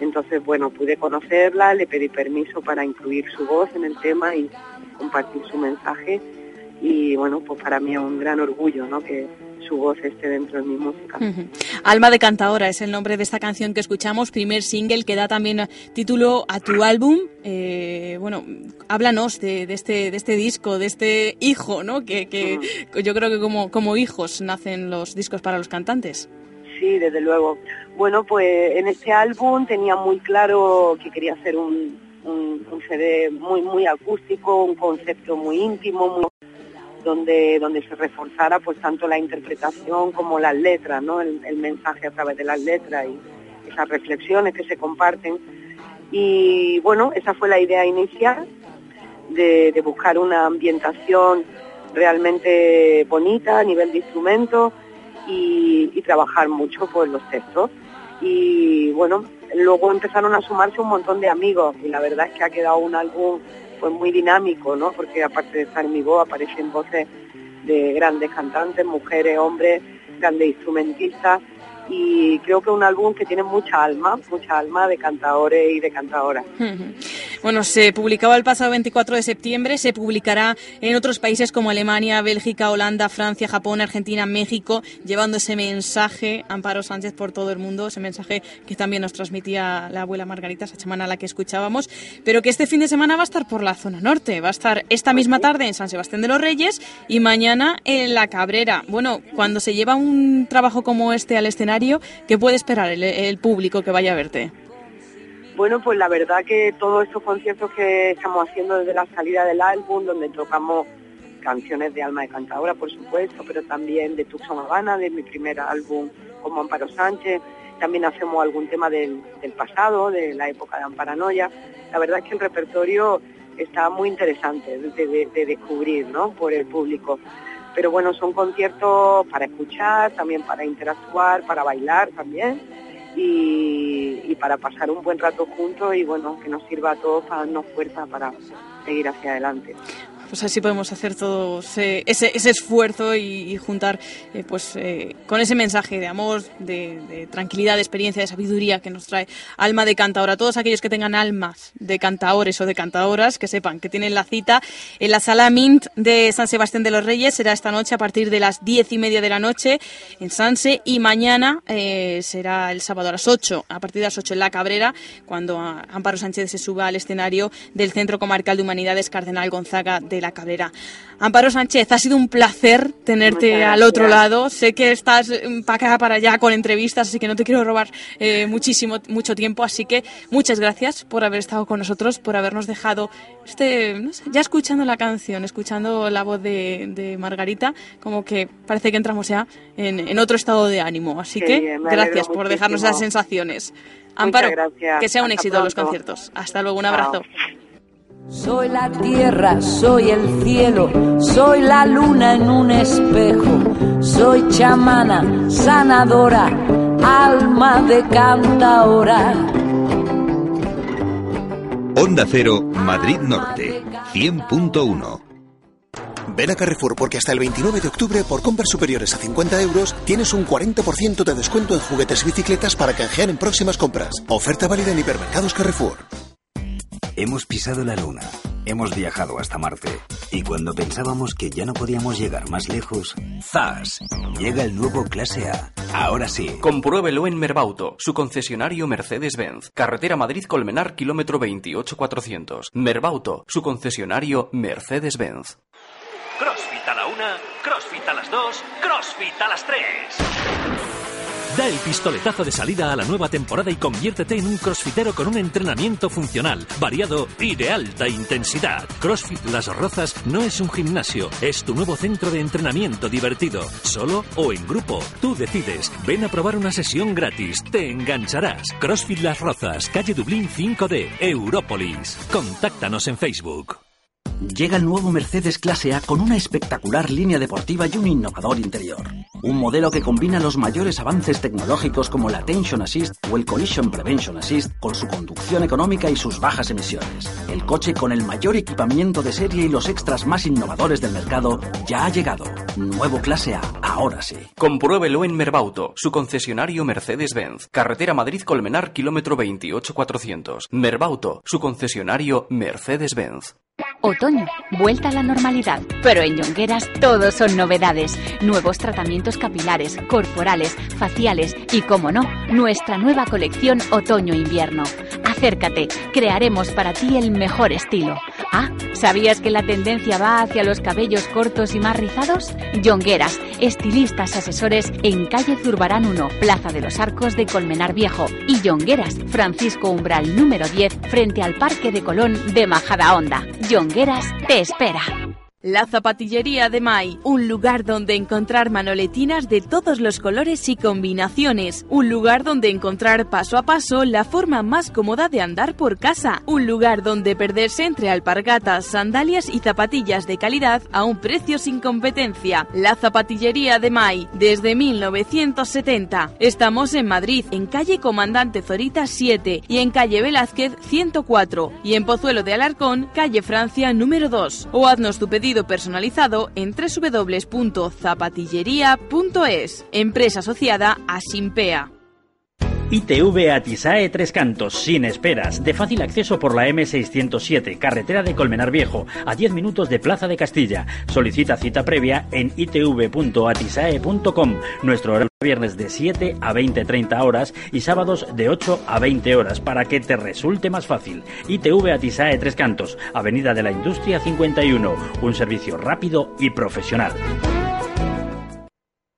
Entonces, bueno, pude conocerla, le pedí permiso para incluir su voz en el tema y compartir su mensaje y bueno, pues para mí es un gran orgullo ¿no? que su voz esté dentro de mi música. Alma de Cantadora es el nombre de esta canción que escuchamos, primer single que da también título a tu álbum. Eh, bueno, háblanos de, este, de este disco, de este hijo, ¿no? Que, que yo creo que como, como hijos nacen los discos para los cantantes. Sí, desde luego. Bueno, pues en este álbum tenía muy claro que quería hacer un, un, un CD muy, muy acústico, un concepto muy íntimo, muy donde, donde se reforzara pues tanto la interpretación como las letras, ¿no? el, mensaje a través de las letras y esas reflexiones que se comparten. Y bueno, esa fue la idea inicial de, buscar una ambientación realmente bonita a nivel de instrumentos y, trabajar mucho pues los textos. Y bueno, luego empezaron a sumarse un montón de amigos y la verdad es que ha quedado un álbum pues muy dinámico, ¿no? Porque aparte de mi voz aparecen voces de grandes cantantes, mujeres, hombres, grandes instrumentistas y creo que es un álbum que tiene mucha alma, mucha alma de cantadores y de cantadoras. [LAUGHS] Bueno, se publicaba el pasado 24 de septiembre, se publicará en otros países como Alemania, Bélgica, Holanda, Francia, Japón, Argentina, México, llevando ese mensaje, Amparo Sánchez, por todo el mundo, ese mensaje que también nos transmitía la abuela Margarita, esa chamana a la que escuchábamos, pero que este fin de semana va a estar por la zona norte, va a estar esta misma tarde en San Sebastián de los Reyes y mañana en La Cabrera. Bueno, cuando se lleva un trabajo como este al escenario, ¿qué puede esperar el, público que vaya a verte? Bueno, pues la verdad que todos estos conciertos que estamos haciendo desde la salida del álbum, donde tocamos canciones de Alma de Cantadora, por supuesto, pero también de Tucson Habana, de mi primer álbum como Amparo Sánchez, también hacemos algún tema del, pasado, de la época de Amparanoia. La verdad es que el repertorio está muy interesante de, de descubrir ¿no? por el público pero bueno, son conciertos para escuchar, también para interactuar, para bailar también y, para pasar un buen rato juntos y bueno, que nos sirva a todos para darnos fuerza para seguir hacia adelante. Pues así podemos hacer todo ese, esfuerzo y, juntar eh, pues eh, con ese mensaje de amor, de, tranquilidad, de experiencia, de sabiduría que nos trae alma de cantadora. Todos aquellos que tengan almas de cantadores o de cantadoras, que sepan que tienen la cita en la sala Mint de San Sebastián de los Reyes. Será esta noche a partir de las diez y media de la noche en Sanse y mañana eh, será el sábado a las ocho, a partir de las ocho en La Cabrera, cuando Amparo Sánchez se suba al escenario del Centro Comarcal de Humanidades Cardenal Gonzaga de La Cabrera. Amparo Sánchez, ha sido un placer tenerte al otro lado. Sé que estás para acá, para allá con entrevistas, así que no te quiero robar eh, muchísimo, mucho tiempo. Así que muchas gracias por haber estado con nosotros, por habernos dejado, este, ya escuchando la canción, escuchando la voz de, Margarita, como que parece que entramos ya en, otro estado de ánimo. Así que gracias por dejarnos esas sensaciones. Amparo, que sea un éxito los conciertos. Hasta luego, un abrazo. Soy la tierra, soy el cielo, soy la luna en un espejo, soy chamana, sanadora, alma de cantaora. Onda Cero, Madrid Norte, 100.1. Ven a Carrefour porque hasta el 29 de octubre, por compras superiores a 50 euros, tienes un 40% de descuento en juguetes y bicicletas para canjear en próximas compras. Oferta válida en hipermercados Carrefour. Hemos pisado la Luna, hemos viajado hasta Marte y cuando pensábamos que ya no podíamos llegar más lejos, ¡zas! Llega el nuevo Clase A. Ahora sí. Compruébelo en Merbauto, su concesionario Mercedes-Benz. Carretera Madrid-Colmenar, kilómetro 28400. Merbauto, su concesionario Mercedes-Benz. CrossFit a la una, CrossFit a las dos, CrossFit a las tres. Da el pistoletazo de salida a la nueva temporada y conviértete en un crossfitero con un entrenamiento funcional, variado y de alta intensidad. CrossFit Las Rozas no es un gimnasio, es tu nuevo centro de entrenamiento divertido, solo o en grupo. Tú decides. Ven a probar una sesión gratis, te engancharás. CrossFit Las Rozas, calle Dublín 5D, Európolis. Contáctanos en Facebook. Llega el nuevo Mercedes Clase A con una espectacular línea deportiva y un innovador interior. Un modelo que combina los mayores avances tecnológicos como la Attention Assist o el Collision Prevention Assist con su conducción económica y sus bajas emisiones. El coche con el mayor equipamiento de serie y los extras más innovadores del mercado ya ha llegado. Nuevo Clase A, ahora sí. Compruébelo en Merbauto, su concesionario Mercedes-Benz. Carretera Madrid-Colmenar, kilómetro 28400. Merbauto, su concesionario Mercedes-Benz. Otoño, vuelta a la normalidad, pero en Yongueras todos son novedades. Nuevos tratamientos capilares, corporales, faciales y, como no, nuestra nueva colección Otoño-Invierno. Acércate, crearemos para ti el mejor estilo. Ah, ¿sabías que la tendencia va hacia los cabellos cortos y más rizados? Yongueras, estilistas asesores en calle Zurbarán 1, Plaza de los Arcos de Colmenar Viejo y Yongueras, Francisco Umbral número 10, frente al Parque de Colón de Majada Honda. Yongueras te espera. La Zapatillería de Mai, un lugar donde encontrar manoletinas de todos los colores y combinaciones, un lugar donde encontrar paso a paso la forma más cómoda de andar por casa, un lugar donde perderse entre alpargatas, sandalias y zapatillas de calidad a un precio sin competencia. La Zapatillería de Mai, desde 1970. Estamos en Madrid, en calle Comandante Zorita 7 y en calle Velázquez 104 y en Pozuelo de Alarcón, calle Francia número 2. O haznos tu personalizado en www.zapatillería.es, empresa asociada a Simpea. ITV Atisae Tres Cantos, sin esperas, de fácil acceso por la M607, carretera de Colmenar Viejo, a 10 minutos de Plaza de Castilla. Solicita cita previa en itv.atisae.com. Nuestro horario viernes de 7 a 20-30 horas y sábados de 8 a 20 horas para que te resulte más fácil. ITV Atisae Tres Cantos, Avenida de la Industria 51, un servicio rápido y profesional.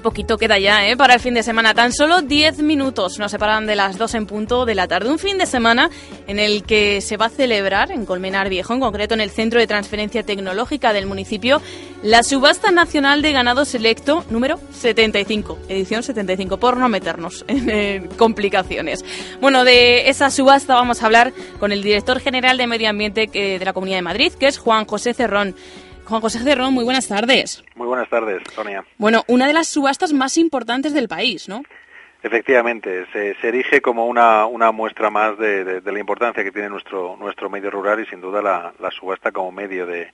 Poquito queda ya ¿eh? para el fin de semana. Tan solo 10 minutos nos separan de las 2 en punto de la tarde. Un fin de semana en el que se va a celebrar en Colmenar Viejo, en concreto en el Centro de Transferencia Tecnológica del municipio, la subasta nacional de ganado selecto número 75, edición 75, por no meternos [LAUGHS] en complicaciones. Bueno, de esa subasta vamos a hablar con el director general de Medio Ambiente de la Comunidad de Madrid, que es Juan José Cerrón. Juan José Cerrón, muy buenas tardes. Muy buenas tardes, Sonia. Bueno, una de las subastas más importantes del país, ¿no? Efectivamente, se, se erige como una, una muestra más de, de, de, la importancia que tiene nuestro, nuestro medio rural y sin duda la, la subasta como medio de,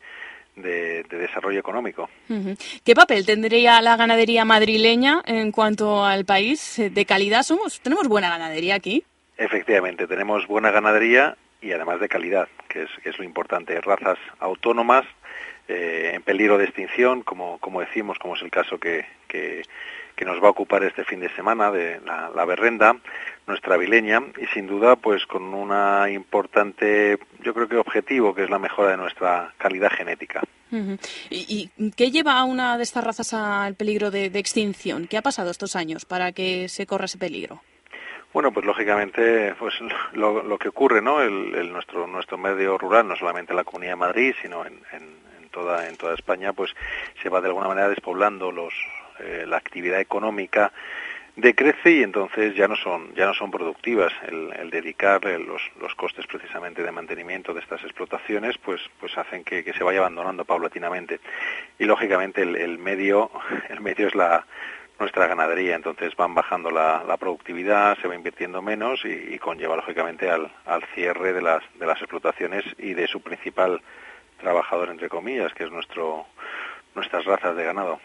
de, de, desarrollo económico. ¿Qué papel tendría la ganadería madrileña en cuanto al país de calidad? ¿Somos, ¿Tenemos buena ganadería aquí? Efectivamente, tenemos buena ganadería y además de calidad, que es, que es lo importante. Razas autónomas eh, en peligro de extinción, como, como decimos, como es el caso que, que, que nos va a ocupar este fin de semana de la, la berrenda, nuestra vileña, y sin duda pues con una importante, yo creo que objetivo, que es la mejora de nuestra calidad genética. Uh -huh. ¿Y, ¿Y, qué lleva a una de estas razas al peligro de, de extinción? ¿Qué ha pasado estos años para que se corra ese peligro? Bueno, pues lógicamente, pues lo, lo que ocurre, ¿no? El, el, nuestro nuestro medio rural, no solamente en la Comunidad de Madrid, sino en, en, en, toda en toda España, pues se va de alguna manera despoblando los eh, la actividad económica decrece y entonces ya no son ya no son productivas. El, el dedicar los, los costes precisamente de mantenimiento de estas explotaciones pues pues hacen que, se vaya abandonando paulatinamente. Y lógicamente el, el medio [LAUGHS] el medio es la nuestra ganadería, entonces van bajando la, la productividad, se va invirtiendo menos y, y conlleva lógicamente al, al, cierre de las, de las explotaciones y de su principal trabajador, entre comillas, que es nuestro nuestras razas de ganado.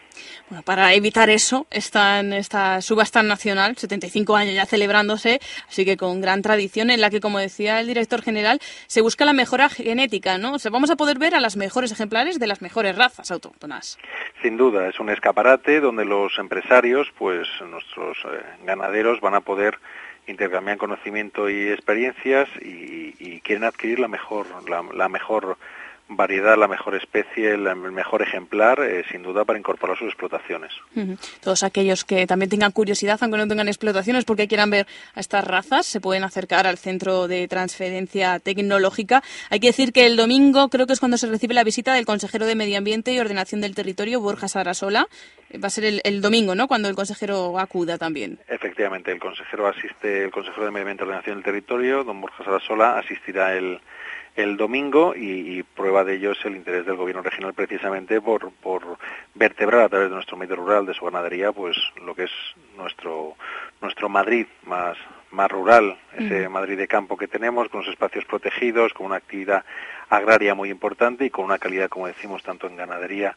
Bueno, para evitar eso, están esta subasta nacional, 75 años ya celebrándose, así que con gran tradición, en la que, como decía el director general, se busca la mejora genética, ¿no? O sea, vamos a poder ver a las mejores ejemplares de las mejores razas autóctonas. Sin duda, es un escaparate donde los empresarios, pues nuestros eh, ganaderos van a poder intercambiar conocimiento y experiencias y, y quieren adquirir la mejor, la, la mejor variedad, la mejor especie, el mejor ejemplar, eh, sin duda, para incorporar sus explotaciones. Uh -huh. Todos aquellos que también tengan curiosidad, aunque no tengan explotaciones, porque quieran ver a estas razas, se pueden acercar al Centro de Transferencia Tecnológica. Hay que decir que el domingo creo que es cuando se recibe la visita del consejero de Medio Ambiente y Ordenación del Territorio, Borja Sarasola. Va a ser el, el domingo, ¿no?, cuando el consejero acuda también. Efectivamente, el consejero asiste, el consejero de Medio Ambiente y Ordenación del Territorio, don Borja Sarasola, asistirá el el domingo y, y, prueba de ello es el interés del gobierno regional precisamente por, por vertebrar a través de nuestro medio rural, de su ganadería, pues lo que es nuestro nuestro Madrid más más rural, ese. Madrid de campo que tenemos, con los espacios protegidos, con una actividad agraria muy importante y con una calidad, como decimos, tanto en ganadería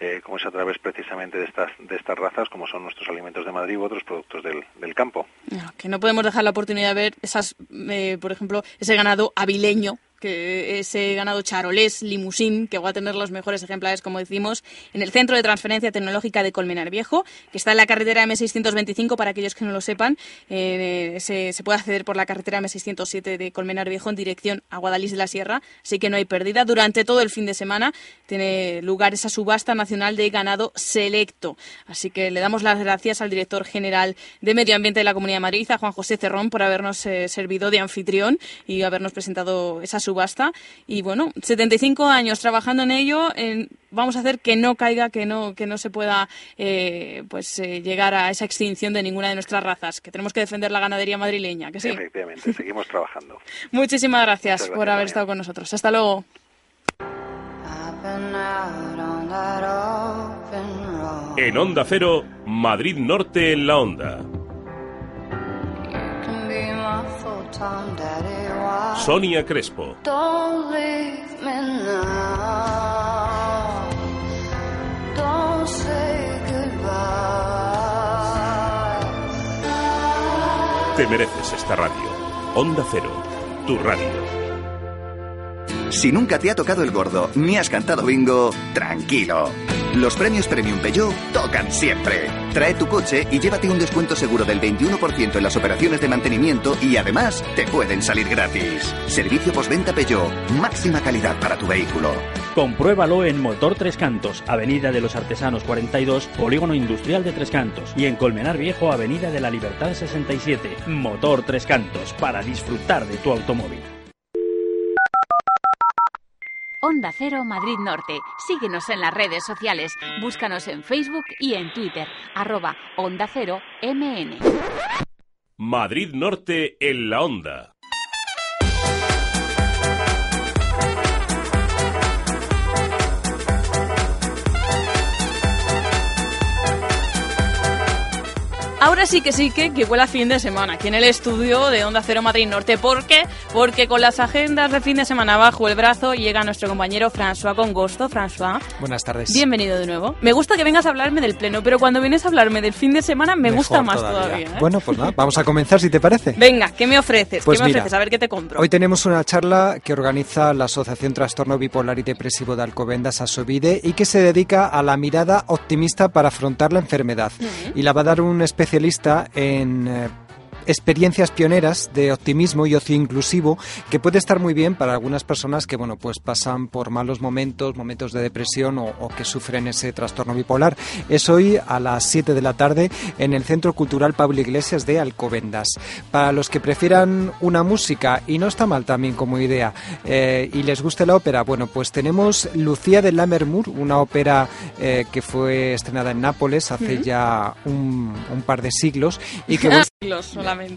eh, como es a través precisamente de estas, de estas razas, como son nuestros alimentos de Madrid u otros productos del, del campo. No, que no podemos dejar la oportunidad de ver esas, eh, por ejemplo, ese ganado avileño que ese ganado charolés limusín, que va a tener los mejores ejemplares, como decimos, en el Centro de Transferencia Tecnológica de Colmenar Viejo, que está en la carretera M625, para aquellos que no lo sepan. Eh, se, se, puede acceder por la carretera M607 de Colmenar Viejo en dirección a Guadalís de la Sierra, así que no hay pérdida. Durante todo el fin de semana tiene lugar esa subasta nacional de ganado selecto. Así que le damos las gracias al director general de Medio Ambiente de la Comunidad de Madrid, a Juan José Cerrón, por habernos eh, servido de anfitrión y habernos presentado esa subasta subasta y bueno, 75 años trabajando en ello, vamos a hacer que no caiga, que no, que no se pueda eh, pues eh, llegar a esa extinción de ninguna de nuestras razas, que tenemos que defender la ganadería madrileña, que sí. Efectivamente, [LAUGHS] seguimos trabajando. Muchísimas gracias, gracias por haber estado con nosotros. Hasta luego. En Onda Cero, Madrid Norte en la Onda. Sonia Crespo. Te mereces esta radio. Onda Cero, tu radio. Si nunca te ha tocado el gordo ni has cantado bingo, tranquilo. Los premios Premium Peugeot tocan siempre. Trae tu coche y llévate un descuento seguro del 21% en las operaciones de mantenimiento y además te pueden salir gratis. Servicio postventa Peugeot, máxima calidad para tu vehículo. Compruébalo en Motor Tres Cantos, Avenida de los Artesanos 42, Polígono Industrial de Tres Cantos y en Colmenar Viejo, Avenida de la Libertad 67. Motor Tres Cantos, para disfrutar de tu automóvil. Onda Cero Madrid Norte. Síguenos en las redes sociales. Búscanos en Facebook y en Twitter. Arroba Onda Cero MN. Madrid Norte en la Onda. Ahora sí que sí que, que huele a fin de semana, aquí en el estudio de Onda Cero Madrid Norte. ¿Por qué? Porque con las agendas de fin de semana bajo el brazo llega nuestro compañero François Congosto. François. Buenas tardes. Bienvenido de nuevo. Me gusta que vengas a hablarme del pleno, pero cuando vienes a hablarme del fin de semana me gusta más todavía. ¿eh? Bueno, pues nada, vamos a comenzar si te parece. Venga, ¿qué me ofreces? Pues ¿Qué me mira, ofreces? A ver qué te compro. Hoy tenemos una charla que organiza la Asociación Trastorno Bipolar y Depresivo de Alcobendas, Asovide, y que se dedica a la mirada optimista para afrontar la enfermedad. Y la va a dar un especialista en eh, experiencias pioneras de optimismo y ocio inclusivo que puede estar muy bien para algunas personas que bueno pues pasan por malos momentos, momentos de depresión o, o que sufren ese trastorno bipolar. Es hoy a las 7 de la tarde en el Centro Cultural Pablo Iglesias de Alcobendas. Para los que prefieran una música y no está mal también como idea eh, y les guste la ópera, bueno pues tenemos Lucía de Lammermoor, una ópera eh, que fue estrenada en Nápoles hace ya un, un par de siglos y que [LAUGHS] bueno,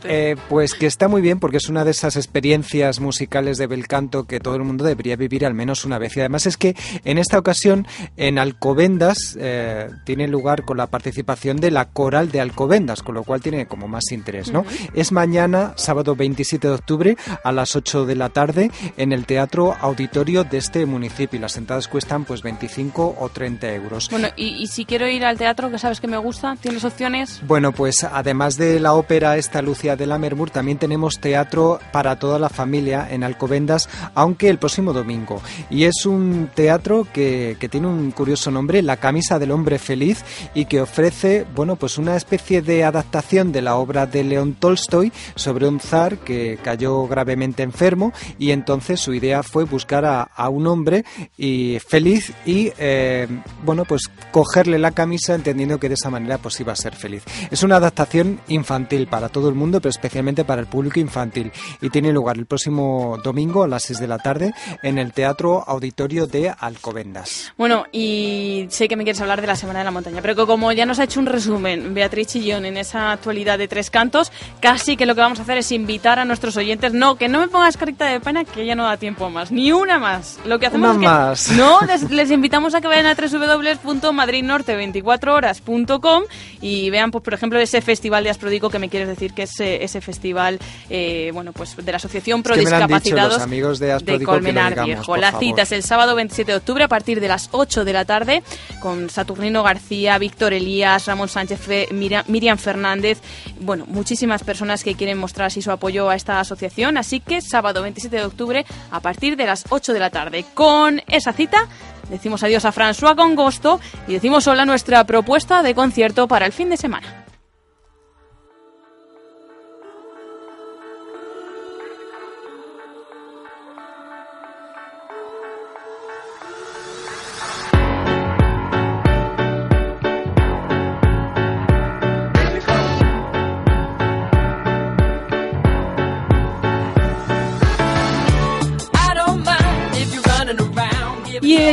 Eh, pues que está muy bien porque es una de esas experiencias musicales de bel canto que todo el mundo debería vivir al menos una vez. Y además es que en esta ocasión en Alcobendas eh, tiene lugar con la participación de la coral de Alcobendas, con lo cual tiene como más interés, ¿no? Es mañana, sábado 27 de octubre, a las 8 de la tarde en el Teatro Auditorio de este municipio. Y las entradas cuestan pues 25 o 30 euros. Bueno, y, y si quiero ir al teatro, que sabes que me gusta, ¿tienes opciones? Bueno, pues además de la ópera esta Lucia de la Mermur, también tenemos teatro para toda la familia en Alcobendas, aunque el próximo domingo. Y es un teatro que, tiene un curioso nombre, La camisa del hombre feliz, y que ofrece, bueno, pues una especie de adaptación de la obra de León Tolstoy sobre un zar que cayó gravemente enfermo y entonces su idea fue buscar a, a un hombre y feliz y, eh, bueno, pues cogerle la camisa entendiendo que de esa manera pues iba a ser feliz. Es una adaptación infantil para todo el mundo, pero especialmente para el público infantil y tiene lugar el próximo domingo a las 6 de la tarde en el Teatro Auditorio de Alcobendas. Bueno, y sé que me quieres hablar de la Semana de la Montaña, pero que como ya nos ha hecho un resumen Beatriz Chillón en esa actualidad de tres cantos, casi que lo que vamos a hacer es invitar a nuestros oyentes, no, que no me pongas carita de pena, que ya no da tiempo más, ni una más. Lo que hacemos Una es que más. [LAUGHS] no, les, les invitamos a que vayan a www.madridnorte24horas.com y vean, pues, por ejemplo, ese festival de Asprodico que me quieres decir que es ese festival, eh, bueno, pues de la Asociación Pro Es que Discapacitados los amigos de Colmenar digamos, Viejo. La favor. cita es el sábado 27 de octubre a partir de las 8 de la tarde con Saturnino García, Víctor Elías, Ramón Sánchez, Miriam Fernández, bueno, muchísimas personas que quieren mostrar así su apoyo a esta asociación, así que sábado 27 de octubre a partir de las 8 de la tarde. Con esa cita decimos adiós a François Congosto y decimos hola a nuestra propuesta de concierto para el fin de semana.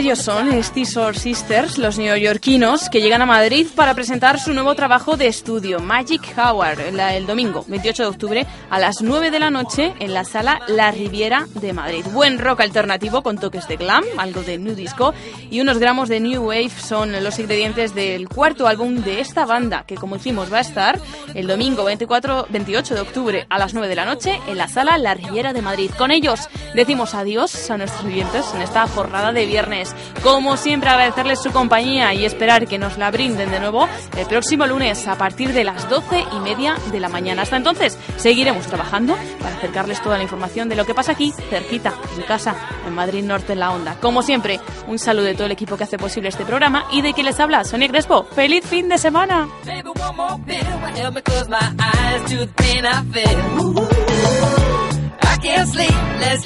Ellos son Stisor Sisters, los neoyorquinos, que llegan a Madrid para presentar su nuevo trabajo de estudio, Magic Hour, el domingo 28 de octubre a las 9 de la noche en la sala La Riviera de Madrid. Buen rock alternativo con toques de glam, algo de new disco y unos gramos de new wave son los ingredientes del cuarto álbum de esta banda, que como decimos va a estar el domingo 24, 28 de octubre a las 9 de la noche en la sala La Riviera de Madrid. Con ellos decimos adiós a nuestros oyentes en esta jornada de viernes. Como siempre, agradecerles su compañía y esperar que nos la brinden de nuevo el próximo lunes a partir de las 12 y media de la mañana. Hasta entonces, seguiremos trabajando para acercarles toda la información de lo que pasa aquí, cerquita, en casa, en Madrid Norte, en la Onda. Como siempre, un saludo de todo el equipo que hace posible este programa y de quien les habla, Sonia Crespo. ¡Feliz fin de semana! Can't sleep, let's.